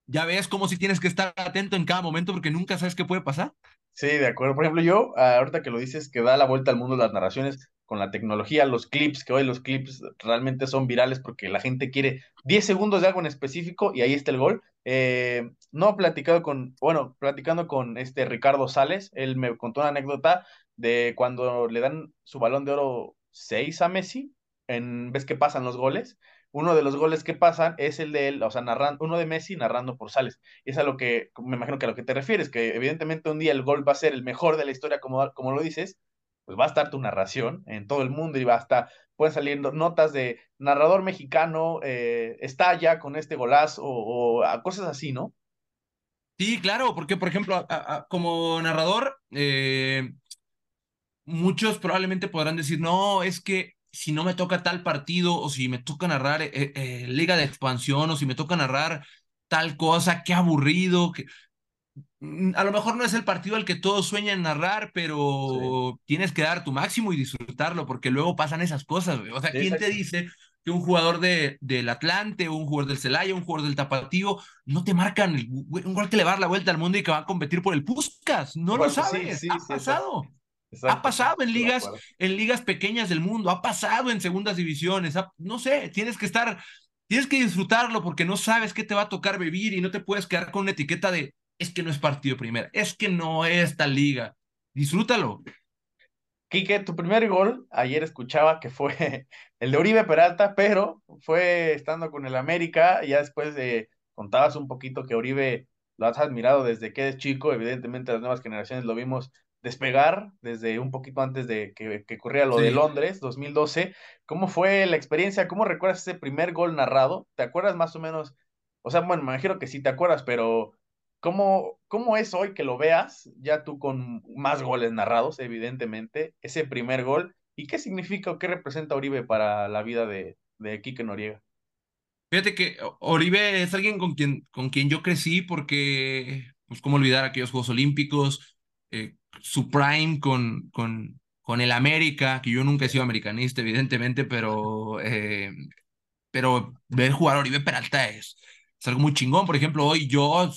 ya ves como si tienes que estar atento en cada momento porque nunca sabes qué puede pasar. Sí, de acuerdo. Por ejemplo, yo, ahorita que lo dices, que da la vuelta al mundo las narraciones con la tecnología, los clips, que hoy los clips realmente son virales porque la gente quiere 10 segundos de algo en específico y ahí está el gol. Eh, no platicado con, bueno, platicando con este Ricardo Sales, él me contó una anécdota de cuando le dan su balón de oro 6 a Messi, en ves que pasan los goles, uno de los goles que pasan es el de él, o sea, narrando, uno de Messi narrando por Sales. Y es a lo que, me imagino que a lo que te refieres, que evidentemente un día el gol va a ser el mejor de la historia, como, como lo dices, pues va a estar tu narración en todo el mundo y va a estar, pueden salir notas de narrador mexicano, eh, estalla con este golazo o, cosas así, ¿no? Sí, claro, porque por ejemplo, como narrador, eh, muchos probablemente podrán decir, no, es que si no me toca tal partido o si me toca narrar eh, eh, Liga de Expansión o si me toca narrar tal cosa, qué aburrido. Que... Mm, a lo mejor no es el partido al que todos sueñan narrar, pero tienes que dar tu máximo y disfrutarlo porque luego pasan esas cosas. O sea, ¿quién te dice que un jugador de, del Atlante, un jugador del Celaya, un jugador del Tapatío, no te marcan un gol que le va a dar la vuelta al mundo y que va a competir por el Puskas? No lo sabes, ha pasado ha pasado en ligas, en ligas pequeñas del mundo, ha pasado en segundas divisiones, no sé, tienes que estar, tienes que disfrutarlo porque no sabes qué te va a tocar vivir y no te puedes quedar con una etiqueta de es que no es partido primera, es que no es tal liga. Disfrútalo. Quique, tu primer gol, ayer escuchaba que fue el de Uribe Peralta, pero fue estando con el América, ya después de, contabas un poquito que Uribe lo has admirado desde que eres chico, evidentemente las nuevas generaciones lo vimos despegar desde un poquito antes de que, que ocurriera lo de Londres, 2012. ¿Cómo fue la experiencia? ¿Cómo recuerdas ese primer gol narrado? ¿Te acuerdas más o menos? O sea, bueno, me imagino que sí te acuerdas, pero ¿cómo, ¿cómo es hoy que lo veas, ya tú con más goles narrados, evidentemente, ese primer gol? ¿Y qué significa o qué representa Oribe para la vida de, de Quique Noriega? Fíjate que Oribe es alguien con quien, con quien yo crecí porque, pues, cómo olvidar aquellos Juegos Olímpicos, eh, su prime con, con, con el América, que yo nunca he sido americanista, evidentemente, pero, eh, pero ver jugar a Oribe Peralta es, es algo muy chingón. Por ejemplo, hoy yo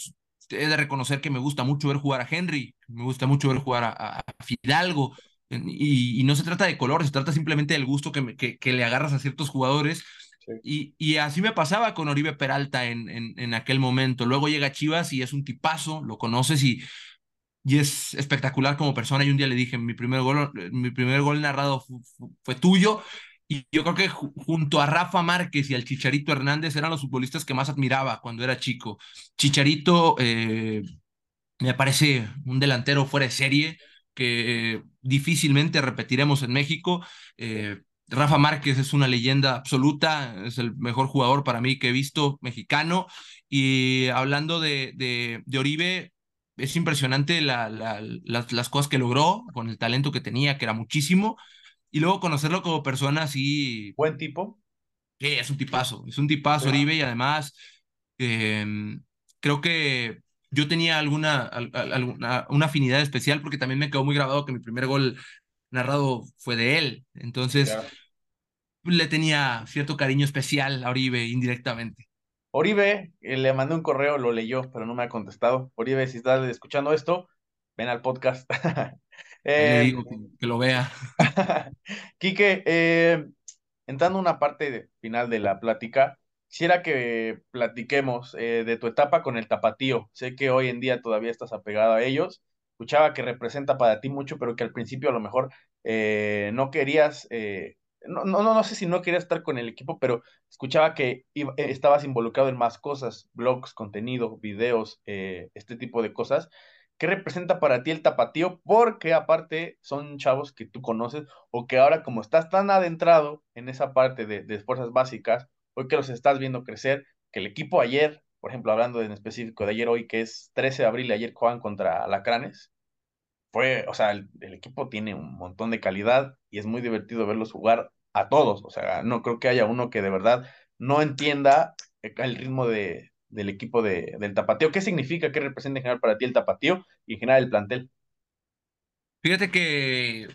he de reconocer que me gusta mucho ver jugar a Henry, me gusta mucho ver jugar a, Fidalgo, y, y, no se trata de color, se trata simplemente del gusto que, que, que le agarras a ciertos jugadores. Y, y, así me pasaba con Oribe Peralta en, en, en, aquel momento. Luego llega Chivas y es un tipazo, lo conoces y y es espectacular como persona. Y un día le dije, mi primer gol, mi primer gol narrado fue tuyo. Y yo creo que junto a Rafa Márquez y al Chicharito Hernández eran los futbolistas que más admiraba cuando era chico. Chicharito eh, me parece un delantero fuera de serie que difícilmente repetiremos en México. Eh, Rafa Márquez es una leyenda absoluta, es el mejor jugador para mí que he visto mexicano. Y hablando de, de, de Oribe, es impresionante la, las, cosas que logró con el talento que tenía, que era muchísimo, y luego conocerlo como persona así. Buen tipo. Sí, es un tipazo, es un tipazo Oribe y además Em, creo que yo tenía alguna, alguna una afinidad especial porque también me quedó muy grabado que mi primer gol narrado fue de él. Entonces, le tenía cierto cariño especial a Oribe indirectamente. Oribe, eh, le mandé un correo, lo leyó, pero no me ha contestado. Oribe, si estás escuchando esto, ven al podcast. le digo que, lo vea. Quique, eh, entrando una parte final de la plática, quisiera que platiquemos eh, de tu etapa con el tapatío. Sé que hoy en día todavía estás apegado a ellos. Escuchaba que representa para ti mucho, pero que al principio a lo mejor no querías no, no, no sé si no quería estar con el equipo, pero escuchaba que eh, estabas involucrado en más cosas, blogs, contenido, videos, eh, este tipo de cosas. ¿Qué representa para ti el tapatío? Porque aparte son chavos que tú conoces o que ahora como estás tan adentrado en esa parte de, de fuerzas básicas, hoy que los estás viendo crecer, que el equipo ayer, por ejemplo, hablando en específico de ayer hoy, que es 13 de abril, ayer juegan contra Alacranes, fue, o sea, el, equipo tiene un montón de calidad y es muy divertido verlos jugar a todos. O sea, no creo que haya uno que de verdad no entienda el ritmo de, del equipo de, del tapateo. ¿Qué significa, qué representa en general para ti el tapateo y en general el plantel? Fíjate que,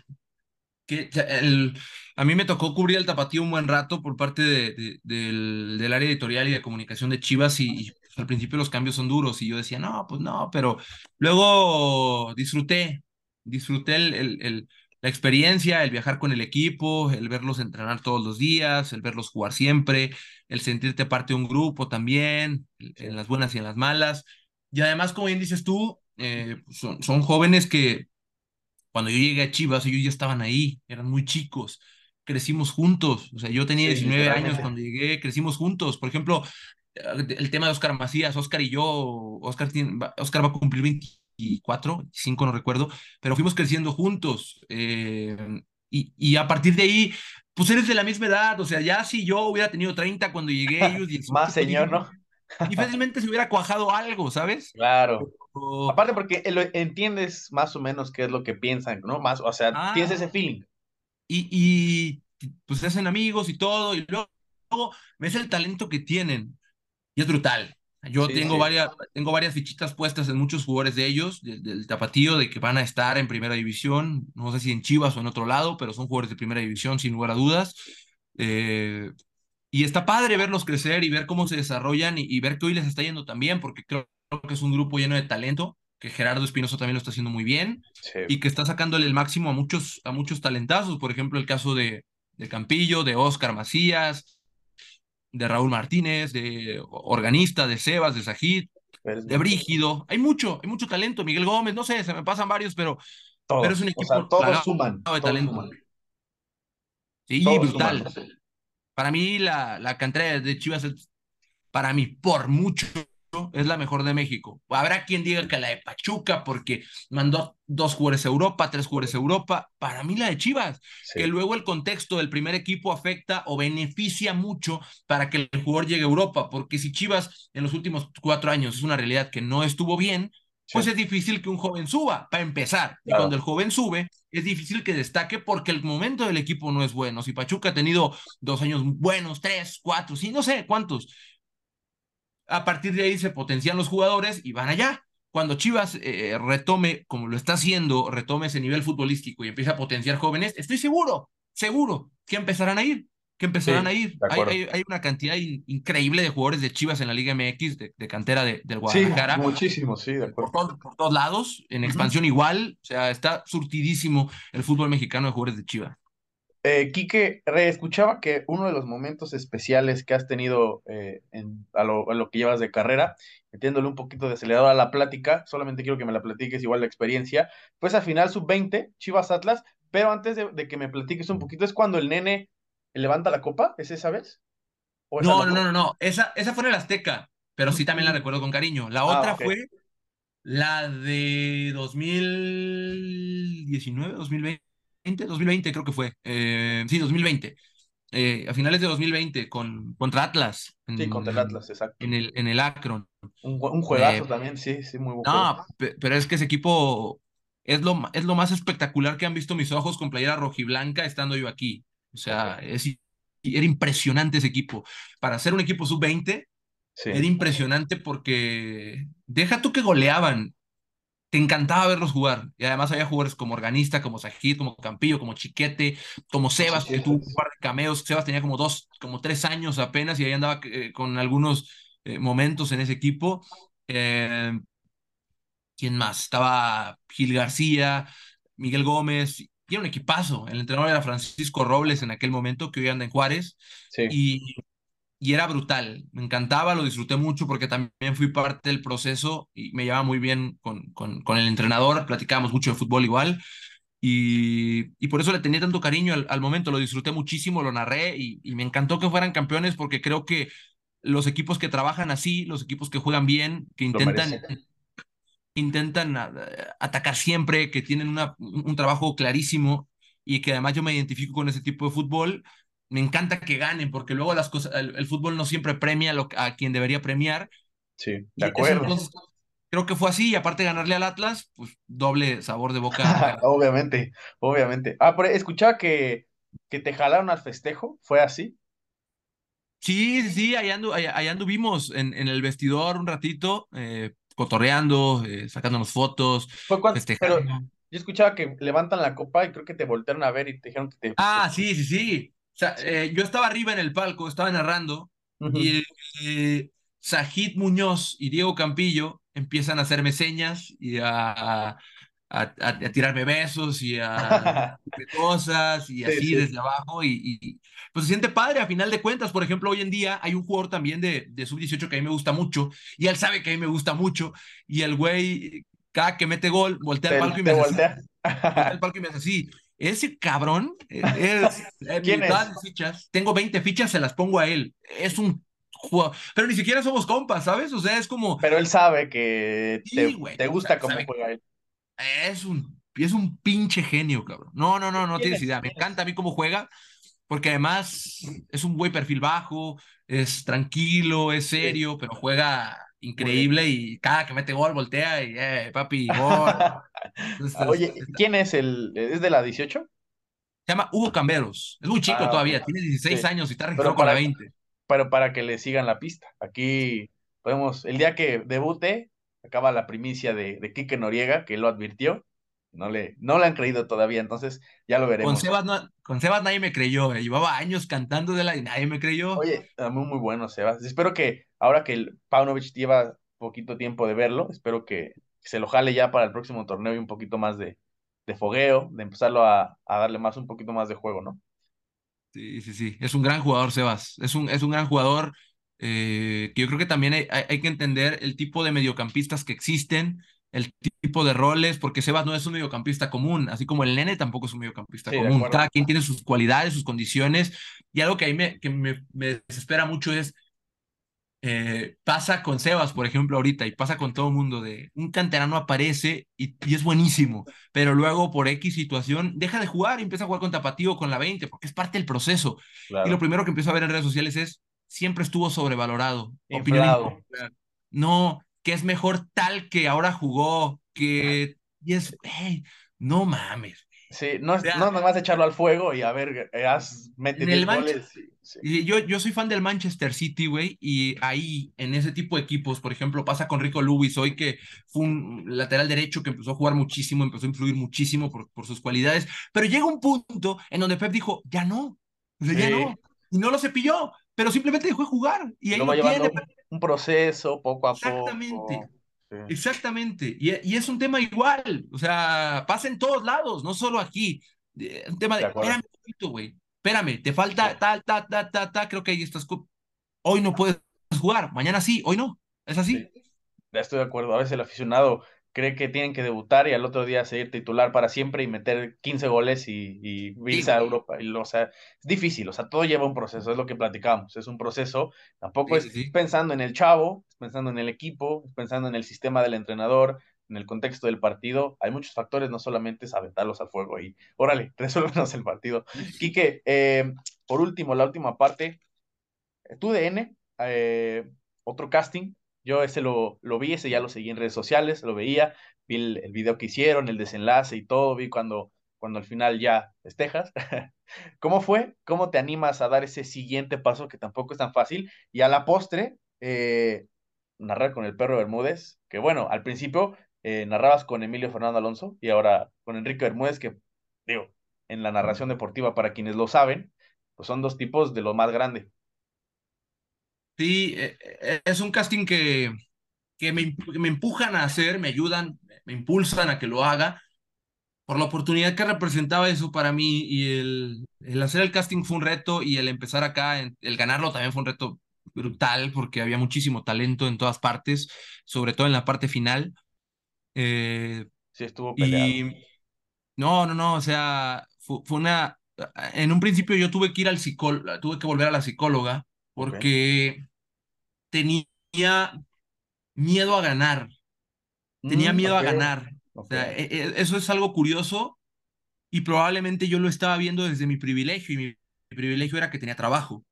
que el, a mí me tocó cubrir el tapatío un buen rato por parte de, del, área editorial y de comunicación de Chivas y, al principio los cambios son duros y yo decía, no, pues no, pero luego disfruté, disfruté el, la experiencia, el viajar con el equipo, el verlos entrenar todos los días, el verlos jugar siempre, el sentirte parte de un grupo también, en las buenas y en las malas. Y además, como bien dices tú, eh, son, son jóvenes que cuando yo llegué a Chivas, ellos ya estaban ahí, eran muy chicos, crecimos juntos, o sea, yo tenía 19 años cuando llegué, crecimos juntos. Por ejemplo, el tema de Oscar Macías, Oscar y yo, Oscar, Oscar va a cumplir 20 24, 25 no recuerdo, pero fuimos creciendo juntos. Eh, y, y, a partir de ahí, pues eres de la misma edad, o sea, ya si yo hubiera tenido 30 cuando llegué, ellos Más señor, ¿no? y fácilmente se hubiera cuajado algo, ¿sabes? Claro. Aparte porque entiendes más o menos qué es lo que piensan, ¿no? Más, o sea, tienes ese ah. feeling. Y, y pues se hacen amigos y todo, y luego ves el talento que tienen. Y es brutal. Yo tengo, Varias, tengo varias fichitas puestas en muchos jugadores de ellos, del, Tapatío, de que van a estar en primera división, no sé si en Chivas o en otro lado, pero son jugadores de primera división sin lugar a dudas. Eh, y está padre verlos crecer y ver cómo se desarrollan y, ver que hoy les está yendo también, porque creo, que es un grupo lleno de talento, que Gerardo Espinoso también lo está haciendo muy bien y que está sacándole el máximo a muchos, a muchos talentazos. Por ejemplo, el caso de, de Campillo, de Oscar Macías, de Raúl Martínez, de organista, de Sebas, de Sajid, de Brígido. Hay mucho, hay mucho talento. Miguel Gómez, no sé, se me pasan varios, pero, pero es un equipo todos suman, de talento. Sí, brutal. Para mí, la, la cantera de Chivas es, para mí, por mucho, es la mejor de México. Habrá quien diga que la de Pachuca, porque mandó dos jugadores a Europa, tres jugadores a Europa. Para mí la de Chivas, que luego el contexto del primer equipo afecta o beneficia mucho para que el jugador llegue a Europa, porque si Chivas en los últimos cuatro años es una realidad que no estuvo bien, pues es difícil que un joven suba, para empezar. Y cuando el joven sube, es difícil que destaque porque el momento del equipo no es bueno. Si Pachuca ha tenido dos años buenos, tres, cuatro, sí, no sé cuántos, a partir de ahí se potencian los jugadores y van allá. Cuando Chivas eh, retome, como lo está haciendo, retome ese nivel futbolístico y empiece a potenciar jóvenes, estoy seguro, seguro que empezarán a ir, que empezarán a ir. Hay, una cantidad increíble de jugadores de Chivas en la Liga MX, de, cantera de, del Guadalajara. Sí, muchísimo, sí, de acuerdo. Por, todos lados, en expansión igual, o sea, está surtidísimo el fútbol mexicano de jugadores de Chivas. Eh, Quique, escuchaba que uno de los momentos especiales que has tenido eh, en, a, lo, que llevas de carrera, metiéndole un poquito de acelerador a la plática, solamente quiero que me la platiques igual la experiencia, pues al final sub-20, Chivas Atlas, pero antes de, que me platiques un poquito, ¿es cuando el nene levanta la copa? ¿Es esa vez? no, no, no, no, esa, esa fue en el Azteca, pero sí también la recuerdo con cariño. La ah, otra fue la de 2019, 2020. 2020 creo que fue. Eh, sí, 2020. Eh, a finales de 2020 con, contra Atlas. sí, contra el Atlas, exacto. En el, en el Akron. Un, un juegazo eh, también, sí, sí, muy bueno. No, pero es que ese equipo es lo, es lo más espectacular que han visto mis ojos con playera rojiblanca estando yo aquí. O sea, es, era impresionante ese equipo. Para ser un equipo sub-20, Era impresionante porque deja tú que goleaban, te encantaba verlos jugar. Y además había jugadores como Organista, como Sajid, como Campillo, como Chiquete, como Sebas, que tuvo un par de cameos. Sebas tenía como dos, como tres años apenas y ahí andaba eh, con algunos eh, momentos en ese equipo. Eh, ¿Quién más? Estaba Gil García, Miguel Gómez, y era un equipazo. El entrenador era Francisco Robles en aquel momento, que hoy anda en Juárez. Y, y era brutal. Me encantaba, lo disfruté mucho porque también fui parte del proceso y me llevaba muy bien con, con, con el entrenador. Platicábamos mucho de fútbol igual. Y, y, por eso le tenía tanto cariño al, al momento, lo disfruté muchísimo, lo narré y, y, me encantó que fueran campeones porque creo que los equipos que trabajan así, los equipos que juegan bien, que intentan intentan atacar siempre, que tienen una, un trabajo clarísimo y que además yo me identifico con ese tipo de fútbol, me encanta que ganen, porque luego las cosas, el, fútbol no siempre premia lo, a quien debería premiar. Sí, de acuerdo. creo que fue así, y aparte de ganarle al Atlas, pues doble sabor de boca. obviamente, obviamente. Ah, pero escuchaba que, que te jalaron al festejo, ¿fue así? Sí, sí, allá, andu, allá, anduvimos en, en, el vestidor un ratito, eh, cotorreando, eh, sacándonos fotos, ¿Fue cuando, Pero yo escuchaba que levantan la copa y creo que te voltearon a ver y te dijeron que te... Ah, sí, sí, sí. O sea, eh, yo estaba arriba en el palco, estaba narrando, y eh, Sajid Muñoz y Diego Campillo empiezan a hacerme señas y a, a, tirarme besos y a cosas y así desde abajo y, y, pues se siente padre a final de cuentas. Por ejemplo, hoy en día hay un jugador también de, de sub-18 que a mí me gusta mucho y él sabe que a mí me gusta mucho y el güey cada que mete gol voltea al palco y me hace voltea. así. palco y me hace así. Ese cabrón eh, es, ¿Quién es? fichas. Tengo 20 fichas, se las pongo a él. Es un pero ni siquiera somos compas, ¿sabes? O sea, es como. Pero él sabe que te, te gusta cómo juega él. Es un, es un pinche genio, cabrón. No, no, no, no tienes idea. Me encanta a mí cómo juega, porque además es un buen perfil bajo, es tranquilo, es serio, pero juega increíble y cada que mete gol voltea y, eh, papi, gol. Oye, ¿quién es el? ¿Es de la 18? Se llama Hugo Camberos. Es muy chico ah, todavía, tiene 16 años y está registrado con la 20. Pero para que le sigan la pista. Aquí podemos, el día que debute, acaba la primicia de, de Quique Noriega, que lo advirtió. No le, no le han creído todavía, entonces ya lo veremos. Con Sebas, no, con Sebas nadie me creyó, eh. llevaba años cantando de la y nadie me creyó. Oye, muy, muy bueno Sebas. Espero que ahora que el Paunovic lleva poquito tiempo de verlo, espero que, se lo jale ya para el próximo torneo y un poquito más de, de fogueo, de empezarlo a, a, darle más, un poquito más de juego, ¿no? Sí, sí, sí. Es un gran jugador, Sebas. Es un, es un gran jugador. Eh, que yo creo que también hay, hay, que entender el tipo de mediocampistas que existen, el tipo de roles, porque Sebas no es un mediocampista común, así como el nene tampoco es un mediocampista común. Cada quien tiene sus cualidades, sus condiciones, y algo que a mí me, que me, me desespera mucho es, eh, pasa con Sebas, por ejemplo, ahorita, y pasa con todo el mundo, de un canterano aparece y, y, es buenísimo, pero luego por X situación deja de jugar y empieza a jugar con Tapatío, con la 20, porque es parte del proceso. Claro. Y lo primero que empiezo a ver en redes sociales es, siempre estuvo sobrevalorado. Opinión. No, que es mejor tal que ahora jugó, que y es, hey, no mames. Sí, no, no no nomás echarlo al fuego y a ver, has metido el goles. Sí, sí. Yo, yo soy fan del Manchester City, güey, y ahí, en ese tipo de equipos, por ejemplo, pasa con Rico Lewis hoy, que fue un lateral derecho que empezó a jugar muchísimo, empezó a influir muchísimo por, por sus cualidades, pero llega un punto en donde Pep dijo, ya no, o sea, ya no, y no lo cepilló, pero simplemente dejó de jugar. Y ahí lo, lo tiene. Un, proceso poco a Exactamente. poco. Sí. Exactamente. Y, y, es un tema igual. O sea, pasa en todos lados, no solo aquí. Un tema de, de espérame un poquito, güey. Espérame, te falta sí. tal, tal, tal, tal, tal. Creo que ahí estás. Hoy no puedes jugar, mañana sí, hoy no. Es así. Sí. Estoy de acuerdo. A veces el aficionado cree que tienen que debutar y al otro día seguir titular para siempre y meter 15 goles y, y irse a Europa. Y, o sea, es difícil, o sea, todo lleva un proceso, es lo que platicamos, es un proceso, tampoco sí, es sí, pensando en el chavo, es pensando en el equipo, es pensando en el sistema del entrenador, en el contexto del partido, hay muchos factores, no solamente es aventarlos al fuego y, órale, resuélvenos el partido. Quique, eh, por último, la última parte, tu DN, eh, otro casting, yo ese lo, lo vi, ese ya lo seguí en redes sociales, lo veía, vi el, el, video que hicieron, el desenlace y todo, vi cuando, cuando al final ya festejas. ¿Cómo fue? ¿Cómo te animas a dar ese siguiente paso que tampoco es tan fácil? Y a la postre, eh, narrar con el perro Bermúdez, que bueno, al principio eh, narrabas con Emilio Fernando Alonso y ahora con Enrique Bermúdez, que digo, en la narración deportiva, para quienes lo saben, pues son dos tipos de lo más grande. Sí, eh, es un casting que, que me, me empujan a hacer, me ayudan, me impulsan a que lo haga, por la oportunidad que representaba eso para mí y el, el hacer el casting fue un reto y el empezar acá, el ganarlo también fue un reto brutal porque había muchísimo talento en todas partes, sobre todo en la parte final. Eh, sí, estuvo peleado. Y no, no, no, o sea, fue, una... En un principio yo tuve que ir al psicólogo, tuve que volver a la psicóloga porque tenía miedo a ganar. Tenía mm, miedo a ganar. O sea, e, e, eso es algo curioso y probablemente yo lo estaba viendo desde mi privilegio y mi privilegio era que tenía trabajo.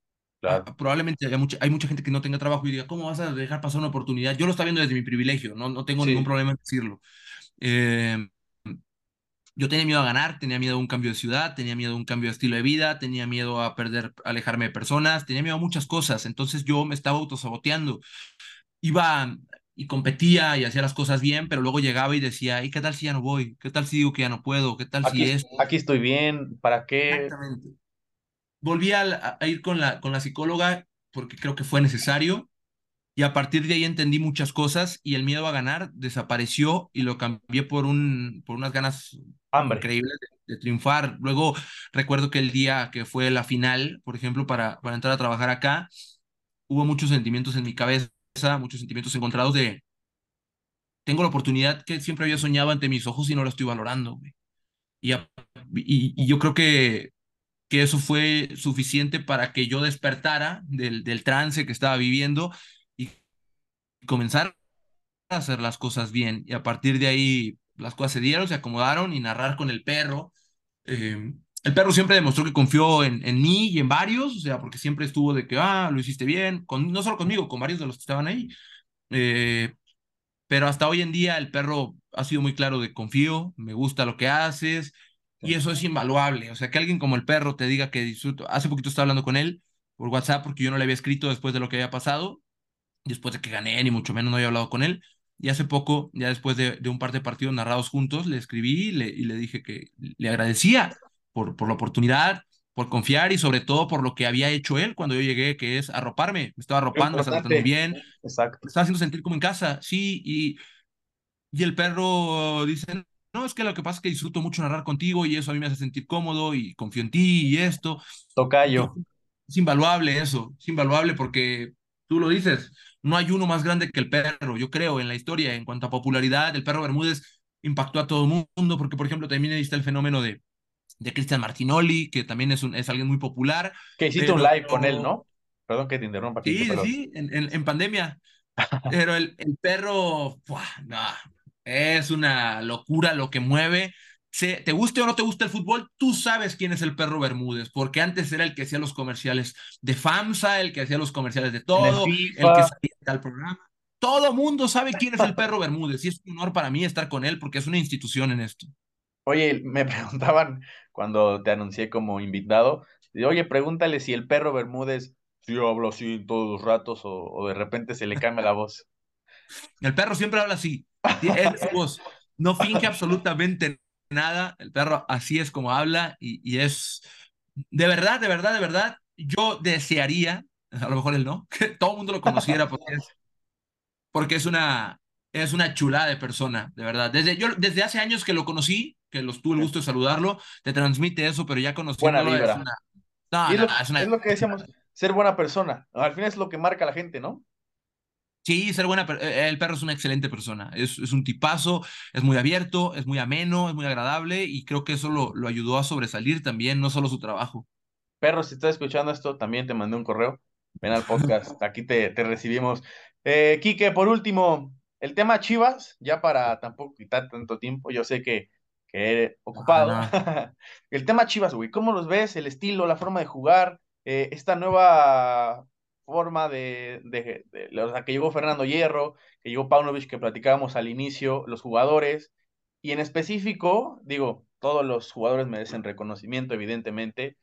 Probablemente hay mucha, hay mucha gente que no tenga trabajo y diga, ¿cómo vas a dejar pasar una oportunidad? Yo lo estaba viendo desde mi privilegio, no, no tengo ningún problema en decirlo. Eh, yo tenía miedo a ganar, tenía miedo a un cambio de ciudad, tenía miedo a un cambio de estilo de vida, tenía miedo a perder, alejarme de personas, tenía miedo a muchas cosas. Entonces yo me estaba autosaboteando. Iba y competía y hacía las cosas bien, pero luego llegaba y decía, ¿y qué tal si ya no voy? ¿Qué tal si digo que ya no puedo? ¿Qué tal si es? Aquí estoy bien, ¿para qué? Exactamente volví a, ir con la, con la psicóloga porque creo que fue necesario y a partir de ahí entendí muchas cosas y el miedo a ganar desapareció y lo cambié por, un, por unas ganas increíbles de, triunfar. Luego recuerdo que el día que fue la final, por ejemplo, para, para entrar a trabajar acá, hubo muchos sentimientos en mi cabeza, muchos sentimientos encontrados de, tengo la oportunidad que siempre había soñado ante mis ojos y no la estoy valorando. Y, y, yo creo que que eso fue suficiente para que yo despertara del, del trance que estaba viviendo y comenzar a hacer las cosas bien. Y a partir de ahí las cosas se dieron, se acomodaron y narrar con el perro. Eh, el perro siempre demostró que confió en, en, mí y en varios, o sea, porque siempre estuvo de que, ah, lo hiciste bien, con, no solo conmigo, con varios de los que estaban ahí. Eh, pero hasta hoy en día el perro ha sido muy claro de confío, me gusta lo que haces, y eso es invaluable. O sea, que alguien como el perro te diga que disfruto. Hace poquito estaba hablando con él por WhatsApp porque yo no le había escrito después de lo que había pasado, después de que gané, ni mucho menos no había hablado con él. Y hace poco, ya después de, un par de partidos narrados juntos, le escribí y le, y le dije que le agradecía por, por la oportunidad, por confiar y sobre todo por lo que había hecho él cuando yo llegué, que es arroparme. Me estaba arropando, estaba tratando bien. Exacto. Me estaba haciendo sentir como en casa, sí. Y, y el perro dice, no, es que lo que pasa es que disfruto mucho narrar contigo y eso a mí me hace sentir cómodo y confío en ti y esto. Tocayo. Es invaluable eso, es invaluable porque tú lo dices, no hay uno más grande que el perro, yo creo, en la historia, en cuanto a popularidad, el perro Bermúdez impactó a todo el mundo, porque por ejemplo también está el fenómeno de, de Cristian Martinoli, que también es, un, es alguien muy popular. Que hiciste un live con él, ¿no? Perdón que te interrumpa. Sí, sí, en, en, pandemia. pero el, el perro, no, es una locura lo que mueve. Te guste o no te gusta el fútbol, tú sabes quién es el perro Bermúdez, porque antes era el que hacía los comerciales de FAMSA, el que hacía los comerciales de todo, el, que salía tal programa. Todo mundo sabe quién es el perro Bermúdez y es un honor para mí estar con él porque es una institución en esto. Oye, me preguntaban cuando te anuncié como invitado, oye, pregúntale si el perro Bermúdez, si hablo así todos los ratos o, o de repente se le cambia la voz. El perro siempre habla así. No finge absolutamente nada. El perro así es como habla y, es de verdad, de verdad, de verdad. Yo desearía, a lo mejor él no, que todo el mundo lo conociera porque es, porque es una, es una chulada de persona, de verdad. Desde, yo, desde hace años que lo conocí, que los tuve el gusto de saludarlo, te transmite eso, pero ya conociéndolo es una... No, es, es lo que decíamos, ser buena persona. Al final es lo que marca a la gente, ¿no? Sí, ser buena, eh, el perro es una excelente persona, es, es, un tipazo, es muy abierto, es muy ameno, es muy agradable y creo que eso lo, lo ayudó a sobresalir también, no solo su trabajo. Perro, si estás escuchando esto, también te mandé un correo, ven al podcast, aquí te, te recibimos. Eh, Quique, por último, el tema Chivas, ya para tampoco quitar tanto tiempo, yo sé que, que he ocupado. el tema Chivas, güey, ¿cómo los ves? El estilo, la forma de jugar, eh, esta nueva forma de, de, o sea, que llegó Fernando Hierro, que llegó Paunovic, que platicábamos al inicio, los jugadores, y en específico, digo, todos los jugadores merecen reconocimiento, evidentemente,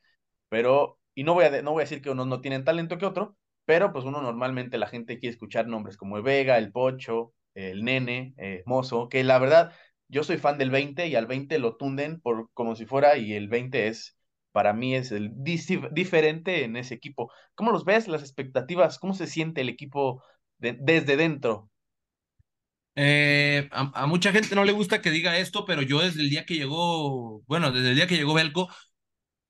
pero, y no voy a, no voy a decir que unos no tienen talento que otro, pero pues uno normalmente la gente quiere escuchar nombres como Vega, el Pocho, el Nene, eh, Mozo, que la verdad yo soy fan del 20 y al 20 lo tunden por como si fuera y el 20 es para mí es el diferente en ese equipo. ¿Cómo los ves? Las expectativas, ¿cómo se siente el equipo desde dentro? Eh, a, mucha gente no le gusta que diga esto, pero yo desde el día que llegó, bueno, desde el día que llegó Belco,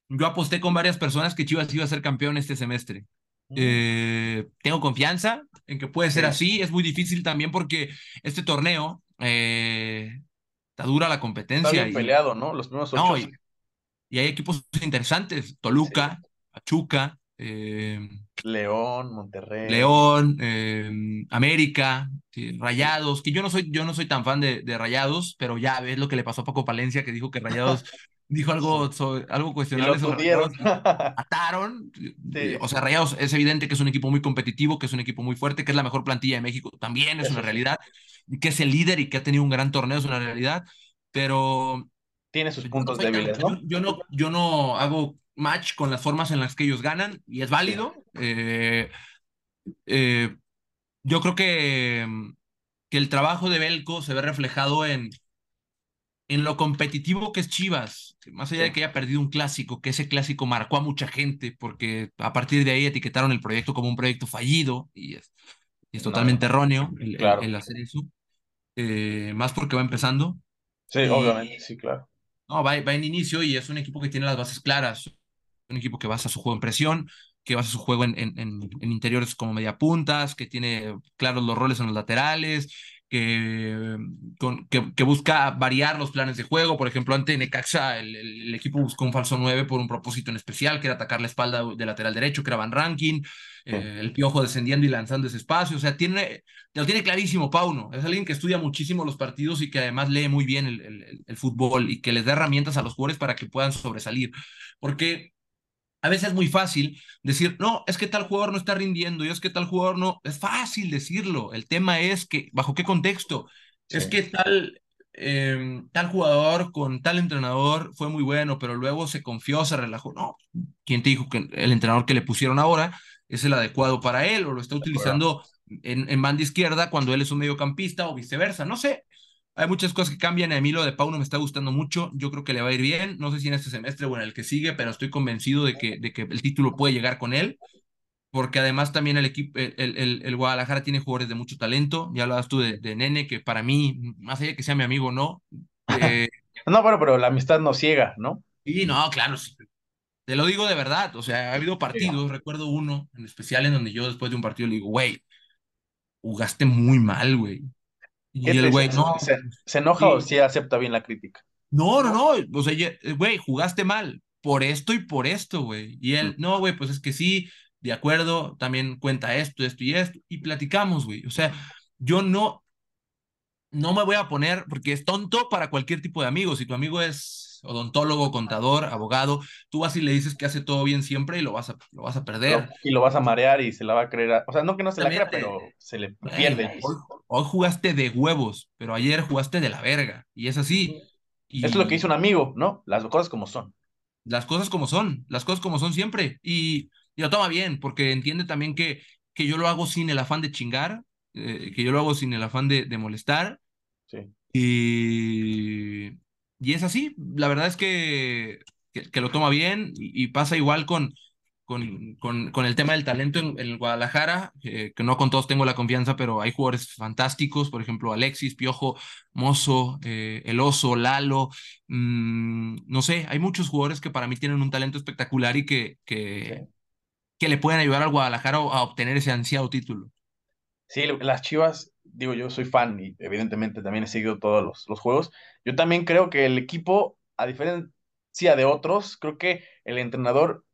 yo aposté con varias personas que Chivas iba a ser campeón este semestre. Mm. Eh, tengo confianza en que puede ser así. Es muy difícil también porque este torneo eh, está dura la competencia. Está bien peleado, ¿no? Los primeros ocho. y, hay equipos interesantes: Toluca, Pachuca, eh, León, Monterrey. León, América, Rayados, que yo no soy, yo no soy tan fan de, de, Rayados, pero ya ves lo que le pasó a Paco Palencia, que dijo que Rayados dijo algo, algo cuestionable sobre Ataron. O sea, Rayados es evidente que es un equipo muy competitivo, que es un equipo muy fuerte, que es la mejor plantilla de México. También es una realidad. Que es el líder y que ha tenido un gran torneo, es una realidad. Pero. Tiene sus puntos débiles, ¿no? Yo, no, yo no hago match con las formas en las que ellos ganan y es válido. Eh, eh, yo creo que, que el trabajo de Belco se ve reflejado en, en lo competitivo que es Chivas, más allá de que haya perdido un clásico, que ese clásico marcó a mucha gente, porque a partir de ahí etiquetaron el proyecto como un proyecto fallido, y es, es totalmente erróneo el, hacer eso, eh, más porque va empezando. Sí, obviamente, sí, claro. No, va, va en inicio y es un equipo que tiene las bases claras, un equipo que basa su juego en presión, que basa su juego en, interiores como media puntas, que tiene claros los roles en los laterales, que, busca variar los planes de juego. Por ejemplo, ante Necaxa, el, equipo buscó un falso 9 por un propósito en especial, que era atacar la espalda de lateral derecho, que era Van Ranking, eh, el piojo descendiendo y lanzando ese espacio. O sea, tiene, lo tiene clarísimo Pauno. Es alguien que estudia muchísimo los partidos y que además lee muy bien el, el, el fútbol y que les da herramientas a los jugadores para que puedan sobresalir. Porque a veces es muy fácil decir, no, es que tal jugador no está rindiendo y es que tal jugador no. Es fácil decirlo. El tema es que, ¿bajo qué contexto? Es que tal, em, tal jugador con tal entrenador fue muy bueno, pero luego se confió, se relajó. No, ¿quién te dijo que el entrenador que le pusieron ahora es el adecuado para él o lo está utilizando en, en banda izquierda cuando él es un mediocampista o viceversa? No sé. Hay muchas cosas que cambian. A mí lo de Pauno me está gustando mucho. Yo creo que le va a ir bien. No sé si en este semestre o en el que sigue, pero estoy convencido de que, de que el título puede llegar con él. Porque además también el equipo, el, el, el Guadalajara tiene jugadores de mucho talento. Ya hablabas tú de, de, Nene, que para mí, más allá de que sea mi amigo no. Eh, no, bueno, pero la amistad no ciega, ¿no? Sí, no, claro. Te lo digo de verdad. O sea, ha habido partidos, recuerdo uno en especial en donde yo después de un partido le digo, güey, jugaste muy mal, güey. Y el güey, no. ¿Se, enoja o sí acepta bien la crítica? No, no, no. O sea, güey, jugaste mal por esto y por esto, güey. Y él, no, güey, pues es que sí, de acuerdo, también cuenta esto, esto y esto. Y platicamos, güey. O sea, yo no, no me voy a poner, porque es tonto para cualquier tipo de amigo. Si tu amigo es odontólogo, contador, abogado, tú vas y le dices que hace todo bien siempre y lo vas a, lo vas a perder. Y lo vas a marear y se la va a creer. O sea, no que no se la crea, pero se le pierde. Hoy, jugaste de huevos, pero ayer jugaste de la verga. Y es así. Y... Es lo que hizo un amigo, ¿no? Las cosas como son. Las cosas como son, las cosas como son siempre. Y, y lo toma bien, porque entiende también que, que yo lo hago sin el afán de chingar, eh, que yo lo hago sin el afán de, de molestar. Sí. Y, y es así, la verdad es que, que, lo toma bien y, pasa igual con, con, con, el tema del talento en, Guadalajara, que no con todos tengo la confianza, pero hay jugadores fantásticos, por ejemplo, Alexis, Piojo, Mozo, eh, El Oso, Lalo, mm, no sé, hay muchos jugadores que para mí tienen un talento espectacular y que, que, que le pueden ayudar al Guadalajara a obtener ese ansiado título. Sí, las Chivas digo, yo soy fan y evidentemente también he seguido todos los, los juegos. Yo también creo que el equipo, a diferencia de otros, creo que el entrenador,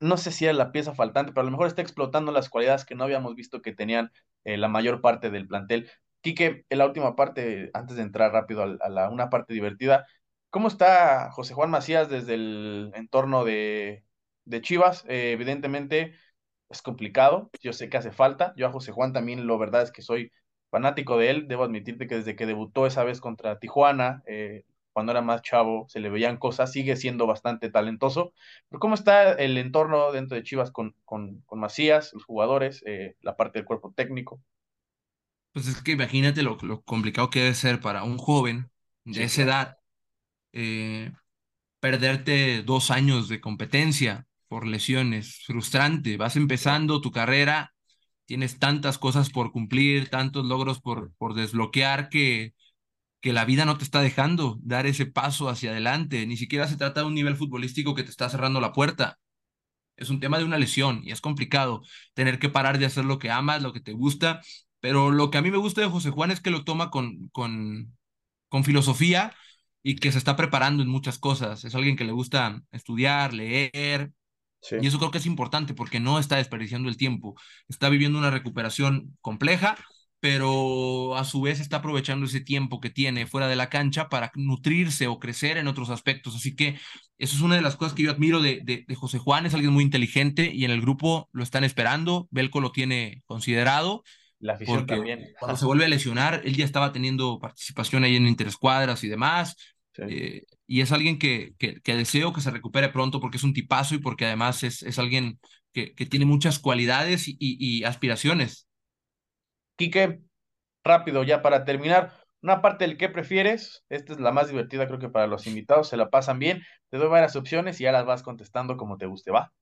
no sé si era la pieza faltante, pero a lo mejor está explotando las cualidades que no habíamos visto que tenían eh, la mayor parte del plantel. Quique, en la última parte, antes de entrar rápido a, la, una parte divertida, ¿cómo está José Juan Macías desde el entorno de, de Chivas? Eh, evidentemente es complicado, yo sé que hace falta, yo a José Juan también, lo verdad es que soy fanático de él. Debo admitirte que desde que debutó esa vez contra Tijuana, eh, cuando era más chavo se le veían cosas, sigue siendo bastante talentoso. Pero ¿cómo está el entorno dentro de Chivas con, con, con Macías, los jugadores, eh, la parte del cuerpo técnico? Pues es que imagínate lo, lo complicado que debe ser para un joven de Sí, esa claro. edad eh, perderte dos años de competencia por lesiones, frustrante. Vas empezando tu carrera, tienes tantas cosas por cumplir, tantos logros por, por desbloquear que, que la vida no te está dejando dar ese paso hacia adelante. Ni siquiera se trata de un nivel futbolístico que te está cerrando la puerta. Es un tema de una lesión y es complicado tener que parar de hacer lo que amas, lo que te gusta. Pero lo que a mí me gusta de José Juan es que lo toma con, con, con filosofía y que se está preparando en muchas cosas. Es alguien que le gusta estudiar, leer, Sí. y eso creo que es importante porque no está desperdiciando el tiempo. Está viviendo una recuperación compleja, pero a su vez está aprovechando ese tiempo que tiene fuera de la cancha para nutrirse o crecer en otros aspectos. Así que eso es una de las cosas que yo admiro de, de, de José Juan. Es alguien muy inteligente y en el grupo lo están esperando. Belco lo tiene considerado La afición porque también. cuando se vuelve a lesionar, él ya estaba teniendo participación ahí en interescuadras y demás. Sí. Eh, y es alguien que, que, que, deseo que se recupere pronto porque es un tipazo y porque además es, es alguien que, que tiene muchas cualidades y, y, y aspiraciones. Quique, rápido, ya para terminar, una parte del que prefieres, esta es la más divertida creo que para los invitados, se la pasan bien, te doy varias opciones y ya las vas contestando como te guste, ¿va?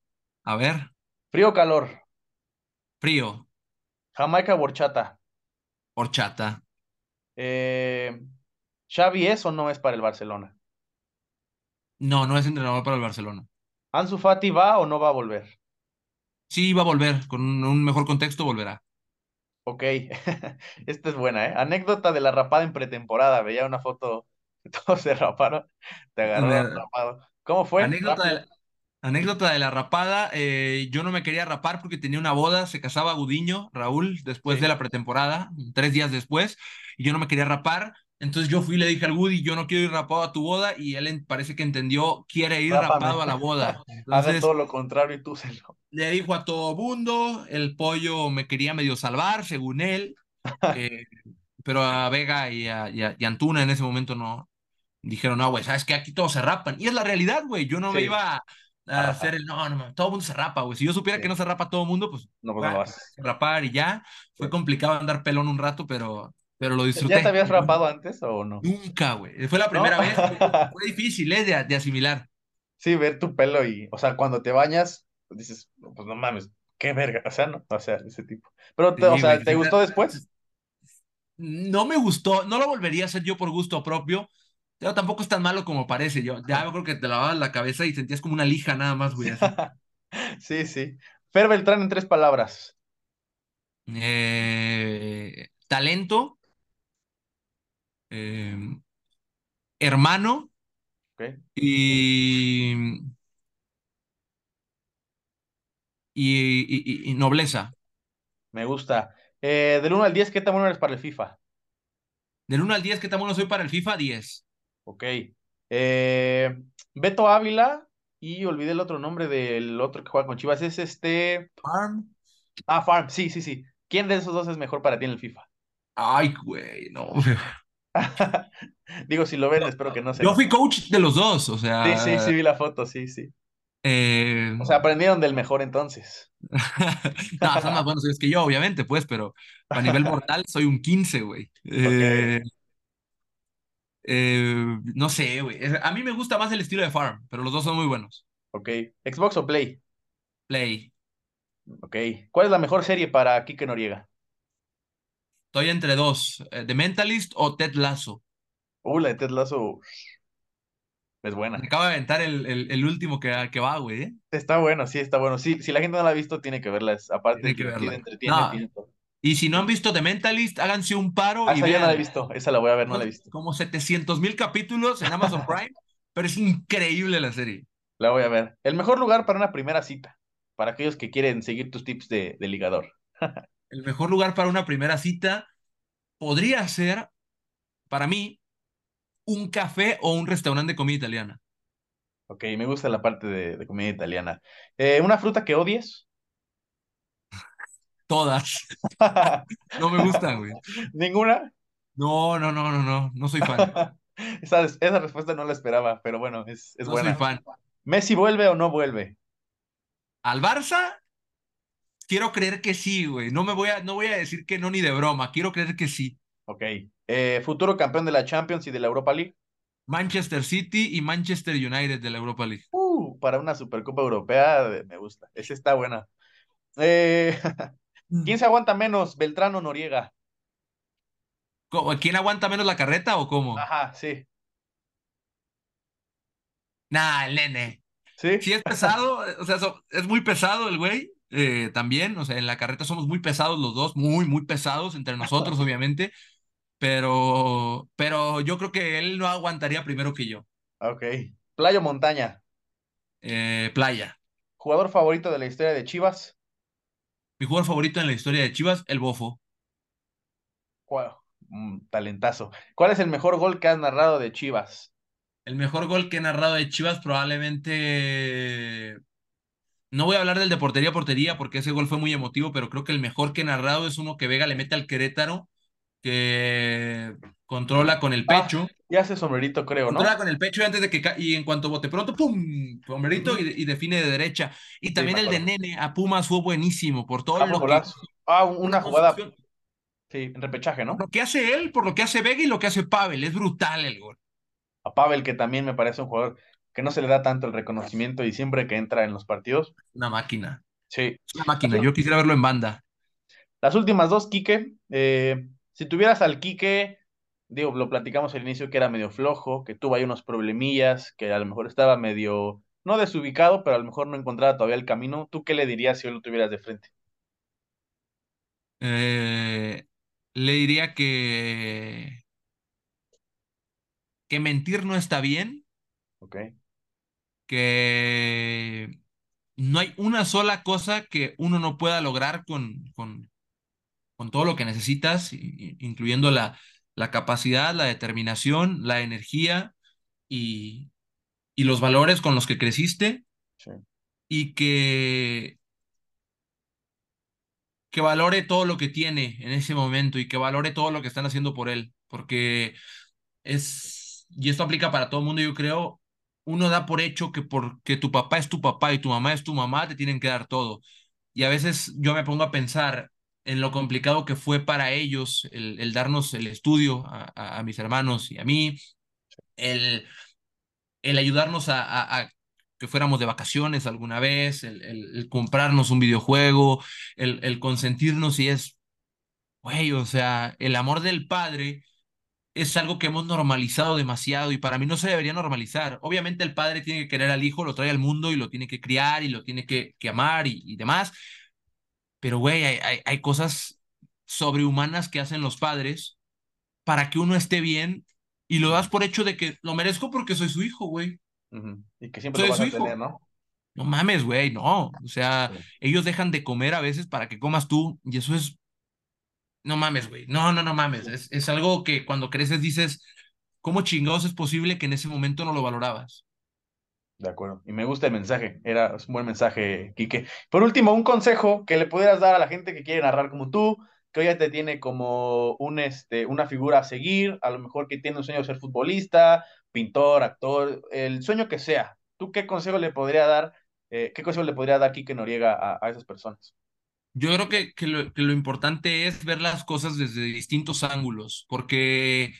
A ver. Frío o calor. Frío. Jamaica o horchata. Horchata. Eh, ¿Xavi es o no es para el Barcelona? No, no es entrenador para el Barcelona. ¿Ansu Fati va o no va a volver? Sí, va a volver, con un, mejor contexto volverá. Ok, esta es buena, ¿eh? Anécdota de la rapada en pretemporada, veía una foto, todos se raparon, te agarró rapado. ¿Cómo fue? Anécdota de, la, anécdota de la rapada, eh, yo no me quería rapar porque tenía una boda, se casaba Gudiño, Raúl, después Sí. de la pretemporada, tres días después, y yo no me quería rapar, entonces yo fui y le dije al Woody, yo no quiero ir rapado a tu boda, y él parece que entendió, quiere ir Rápame. rapado a la boda. Entonces todo lo contrario y tú se lo... le dijo a todo mundo, el pollo me quería medio salvar, según él, eh, pero a Vega y a, y a- y Antuna en ese momento no, dijeron, no, güey, sabes que aquí todos se rapan. Y es la realidad, güey. Yo no me Sí. iba a, hacer el, no, no, no, todo el mundo se rapa, güey. Si yo supiera Sí. que no se rapa todo el mundo, pues, No, pues no rapar y ya. Fue complicado andar pelón un rato, pero, pero lo disfruté. ¿Ya te habías rapado antes o no? Nunca, güey. Fue la ¿No? primera vez. Fue difícil, ¿eh? De, de asimilar. Sí, ver tu pelo y, o sea, cuando te bañas, dices, pues no mames, qué verga, o sea, no, o sea, ese tipo. Pero, te- Sí, o sea, güey, ¿te gustó después? No me gustó, no lo volvería a hacer yo por gusto propio, pero tampoco es tan malo como parece. Yo ya creo que te lavabas la cabeza y sentías como una lija nada más, güey. así. Sí, sí. Fer Beltrán en tres palabras. Eh, talento, eh, hermano Ok, y, y, y- y nobleza. me gusta. Eh, del 1 al 10, ¿qué tan bueno eres para el FIFA? Del 1 al 10, ¿qué tan bueno soy para el FIFA? 10. Ok. Eh, Beto Ávila y olvidé el otro nombre del otro que juega con Chivas. Es este. Farm. Ah, Farm, sí, sí, sí. ¿Quién de esos dos es mejor para ti en el FIFA? Ay, güey, no. Digo, si lo ven, espero que no se. Yo fui coach de los dos, o sea. Sí, sí, sí, vi la foto, sí, sí. eh, O sea, aprendieron del mejor entonces. no, son más buenos que yo, obviamente, pues, pero a nivel mortal soy un 15, güey. Eh, eh, no sé, güey. A mí me gusta más el estilo de Farm, pero los dos son muy buenos. Ok. ¿Xbox o Play? Play. Ok. ¿Cuál es la mejor serie para Kike Noriega? Estoy entre dos, eh, The Mentalist o Ted Lasso. Uh, la de Ted Lasso es buena. Me acaba de aventar el, el, el último que, que va, güey. ¿eh? Está bueno, sí, está bueno. Sí, si la gente no la ha visto, tiene que verla. Aparte, Tiene que verla. entretiene, No. tiene todo. Y si no han visto The Mentalist, háganse un paro Ah, y esa yo no la he vean. visto. Esa la voy a ver, no la he visto. Como 700 mil capítulos en Amazon Prime, pero es increíble la serie. La voy a ver. El mejor lugar para una primera cita. Para aquellos que quieren seguir tus tips de, de ligador. El mejor lugar para una primera cita podría ser, para mí, un café o un restaurante de comida italiana. Ok, me gusta la parte de, de comida italiana. Eh, ¿una fruta que odies? Todas. No me gustan, güey. ¿Ninguna? No, no, no, no, no. No soy fan. Esa, esa respuesta no la esperaba, pero bueno, es, es No buena. soy fan. ¿Messi vuelve o no vuelve? Al Barça, quiero creer que sí, güey. No me voy a, no voy a decir que no ni de broma. Quiero creer que sí. Ok. Eh, ¿Futuro campeón de la Champions y de la Europa League? Manchester City y Manchester United de la Europa League. Uh, para una Supercopa Europea me gusta. Esa está buena. Eh, ¿Quién se aguanta menos? Beltrán o Noriega. ¿Quién aguanta menos la carreta o cómo? Ajá, sí. Nah, el nene. ¿Sí? Sí es pesado, o sea, so- es muy pesado el güey, eh, también, o sea, en la carreta somos muy pesados los dos, muy, muy pesados entre nosotros, obviamente, pero, pero yo creo que él no aguantaría primero que yo. Ok. Playo Montaña. Eh, playa. ¿Jugador favorito de la historia de Chivas? Mi jugador favorito en la historia de Chivas, el Bofo. Wow, mm, talentazo. ¿Cuál es el mejor gol que has narrado de Chivas? El mejor gol que he narrado de Chivas probablemente... No voy a hablar del de portería a portería porque ese gol fue muy emotivo, pero creo que el mejor que he narrado es uno que Vega le mete al Querétaro, que controla con el Ah, pecho. y hace sombrerito, creo, ¿no? Controla con el pecho y antes de que y en cuanto bote pronto, ¡pum! Sombrerito y, y define de derecha. Y también el de. Nene a Pumas fue buenísimo por todo Ah, lo que. Ah, un- una jugada, sí, en repechaje, ¿no? lo que hace él, por lo que hace Vega y lo que hace Pavel. Es brutal el gol. A Pavel, que también me parece un jugador que no se le da tanto el reconocimiento y siempre que entra en los partidos. Una máquina. Sí. Es una máquina. Yo quisiera verlo en banda. Las últimas dos, Quique. eh, si tuvieras al Quique, digo, lo platicamos al inicio que era medio flojo, que tuvo ahí unos problemillas, que a lo mejor estaba medio, no desubicado, pero a lo mejor no encontraba todavía el camino. ¿Tú qué le dirías si hoy lo tuvieras de frente? Eh, le diría que, que mentir no está bien, Ok, que no hay una sola cosa que uno no pueda lograr con, con, con todo lo que necesitas, incluyendo la, la capacidad, la determinación, la energía y, y los valores con los que creciste sí, y que, que valore todo lo que tiene en ese momento y que valore todo lo que están haciendo por él, porque es, y esto aplica para todo el mundo, yo creo, uno da por hecho que porque tu papá es tu papá y tu mamá es tu mamá, te tienen que dar todo. Y a veces yo me pongo a pensar en lo complicado que fue para ellos el, darnos el estudio a, mis hermanos y a mí, el, el ayudarnos a, a- que fuéramos de vacaciones alguna vez, el comprarnos un videojuego, el, el consentirnos y es, güey, o sea, el amor del padre es algo que hemos normalizado demasiado y para mí no se debería normalizar. Obviamente el padre tiene que querer al hijo, lo trae al mundo y lo tiene que criar y lo tiene que, que amar y, y demás, pero güey, hay, hay, hay cosas sobrehumanas que hacen los padres para que uno esté bien y lo das por hecho de que lo merezco porque soy su hijo, güey. Y que siempre Soy lo vas a hijo. tener, ¿no? No mames, güey, no. O sea, Sí. ellos dejan de comer a veces para que comas tú y eso es... No mames, güey. No, no, no mames. Es, es algo que cuando creces dices, ¿cómo chingados es posible que en ese momento no lo valorabas? De acuerdo. Y me gusta el mensaje. Era un buen mensaje, Quique. Por último, un consejo que le pudieras dar a la gente que quiere narrar como tú, que hoy ya te tiene como un, este, una figura a seguir, a lo mejor que tiene un sueño de ser futbolista, pintor, actor, el sueño que sea. ¿Tú qué consejo le podría dar, eh, qué consejo le podría dar Quique Noriega a esas personas? Yo creo que, que, lo, que lo importante es ver las cosas desde distintos ángulos, porque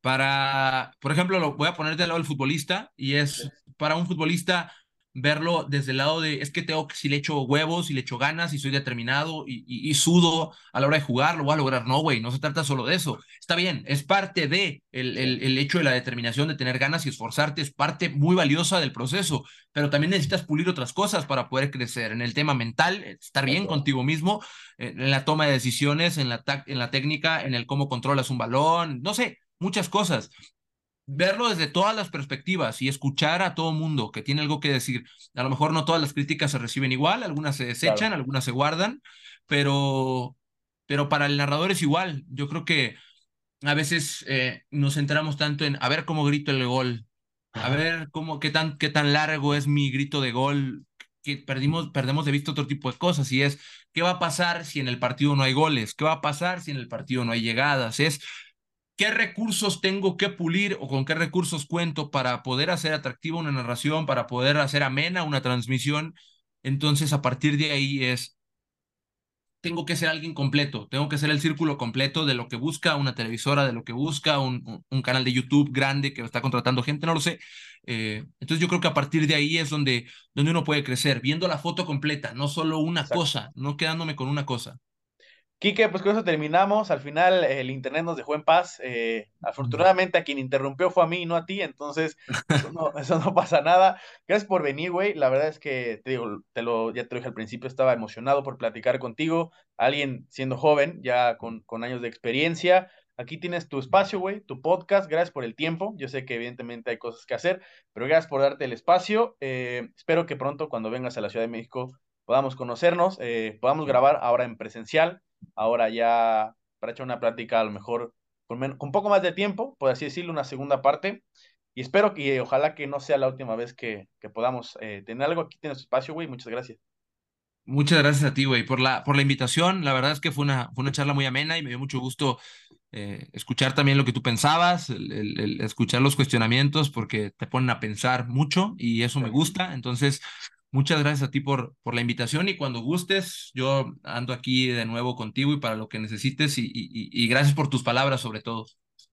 para, por ejemplo, lo voy a poner del lado del futbolista y es para un futbolista verlo desde el lado de, es que tengo que, si le echo huevos, si le echo ganas, y soy determinado y, y, y sudo a la hora de jugar, lo voy a lograr. No, güey, no se trata solo de eso. Está bien, es parte de el, el, el hecho de la determinación de tener ganas y esforzarte, es parte muy valiosa del proceso, pero también necesitas pulir otras cosas para poder crecer. En el tema mental, estar bien contigo mismo, en la toma de decisiones, en la, en la técnica, en el cómo controlas un balón, no sé, muchas cosas verlo desde todas las perspectivas y escuchar a todo mundo que tiene algo que decir. A lo mejor no todas las críticas se reciben igual, algunas se desechan, Claro. algunas se guardan, pero, pero para el narrador es igual. Yo creo que a veces eh, nos centramos tanto en a ver cómo grito el gol, a ver cómo, qué tan, qué tan largo es mi grito de gol, que perdimos, perdemos de vista otro tipo de cosas y es qué va a pasar si en el partido no hay goles, qué va a pasar si en el partido no hay llegadas, es qué recursos tengo que pulir o con qué recursos cuento para poder hacer atractiva una narración, para poder hacer amena una transmisión. Entonces, a partir de ahí es, tengo que ser alguien completo, tengo que ser el círculo completo de lo que busca una televisora, de lo que busca un, un, canal de YouTube grande que está contratando gente, no lo sé. Eh, entonces yo creo que a partir de ahí es donde, donde uno puede crecer, viendo la foto completa, no solo una cosa, no quedándome con una cosa. Quique, pues con eso terminamos. Al final el internet nos dejó en paz. Eh, afortunadamente a quien interrumpió fue a mí y no a ti, entonces eso no, eso no pasa nada. Gracias por venir, güey. La verdad es que te digo, te lo, ya te lo dije al principio, estaba emocionado por platicar contigo. Alguien siendo joven, ya con, con años de experiencia. Aquí tienes tu espacio, güey, tu podcast. Gracias por el tiempo. Yo sé que evidentemente hay cosas que hacer, pero gracias por darte el espacio. Eh, espero que pronto cuando vengas a la Ciudad de México podamos conocernos, eh, podamos grabar ahora en presencial ahora ya para echar una plática a lo mejor con, un poco más de tiempo, por así decirlo, una segunda parte. Y espero que ojalá que no sea la última vez que, que podamos eh, tener algo. Aquí tienes espacio, güey. Muchas gracias. Muchas gracias a ti, güey, por la, por la invitación. La verdad es que fue una, fue una charla muy amena y me dio mucho gusto eh, escuchar también lo que tú pensabas, el, escuchar los cuestionamientos, porque te ponen a pensar mucho y eso me gusta. Entonces, Muchas gracias a ti por, por la invitación y cuando gustes, yo ando aquí de nuevo contigo y para lo que necesites y, y, y gracias por tus palabras sobre todo.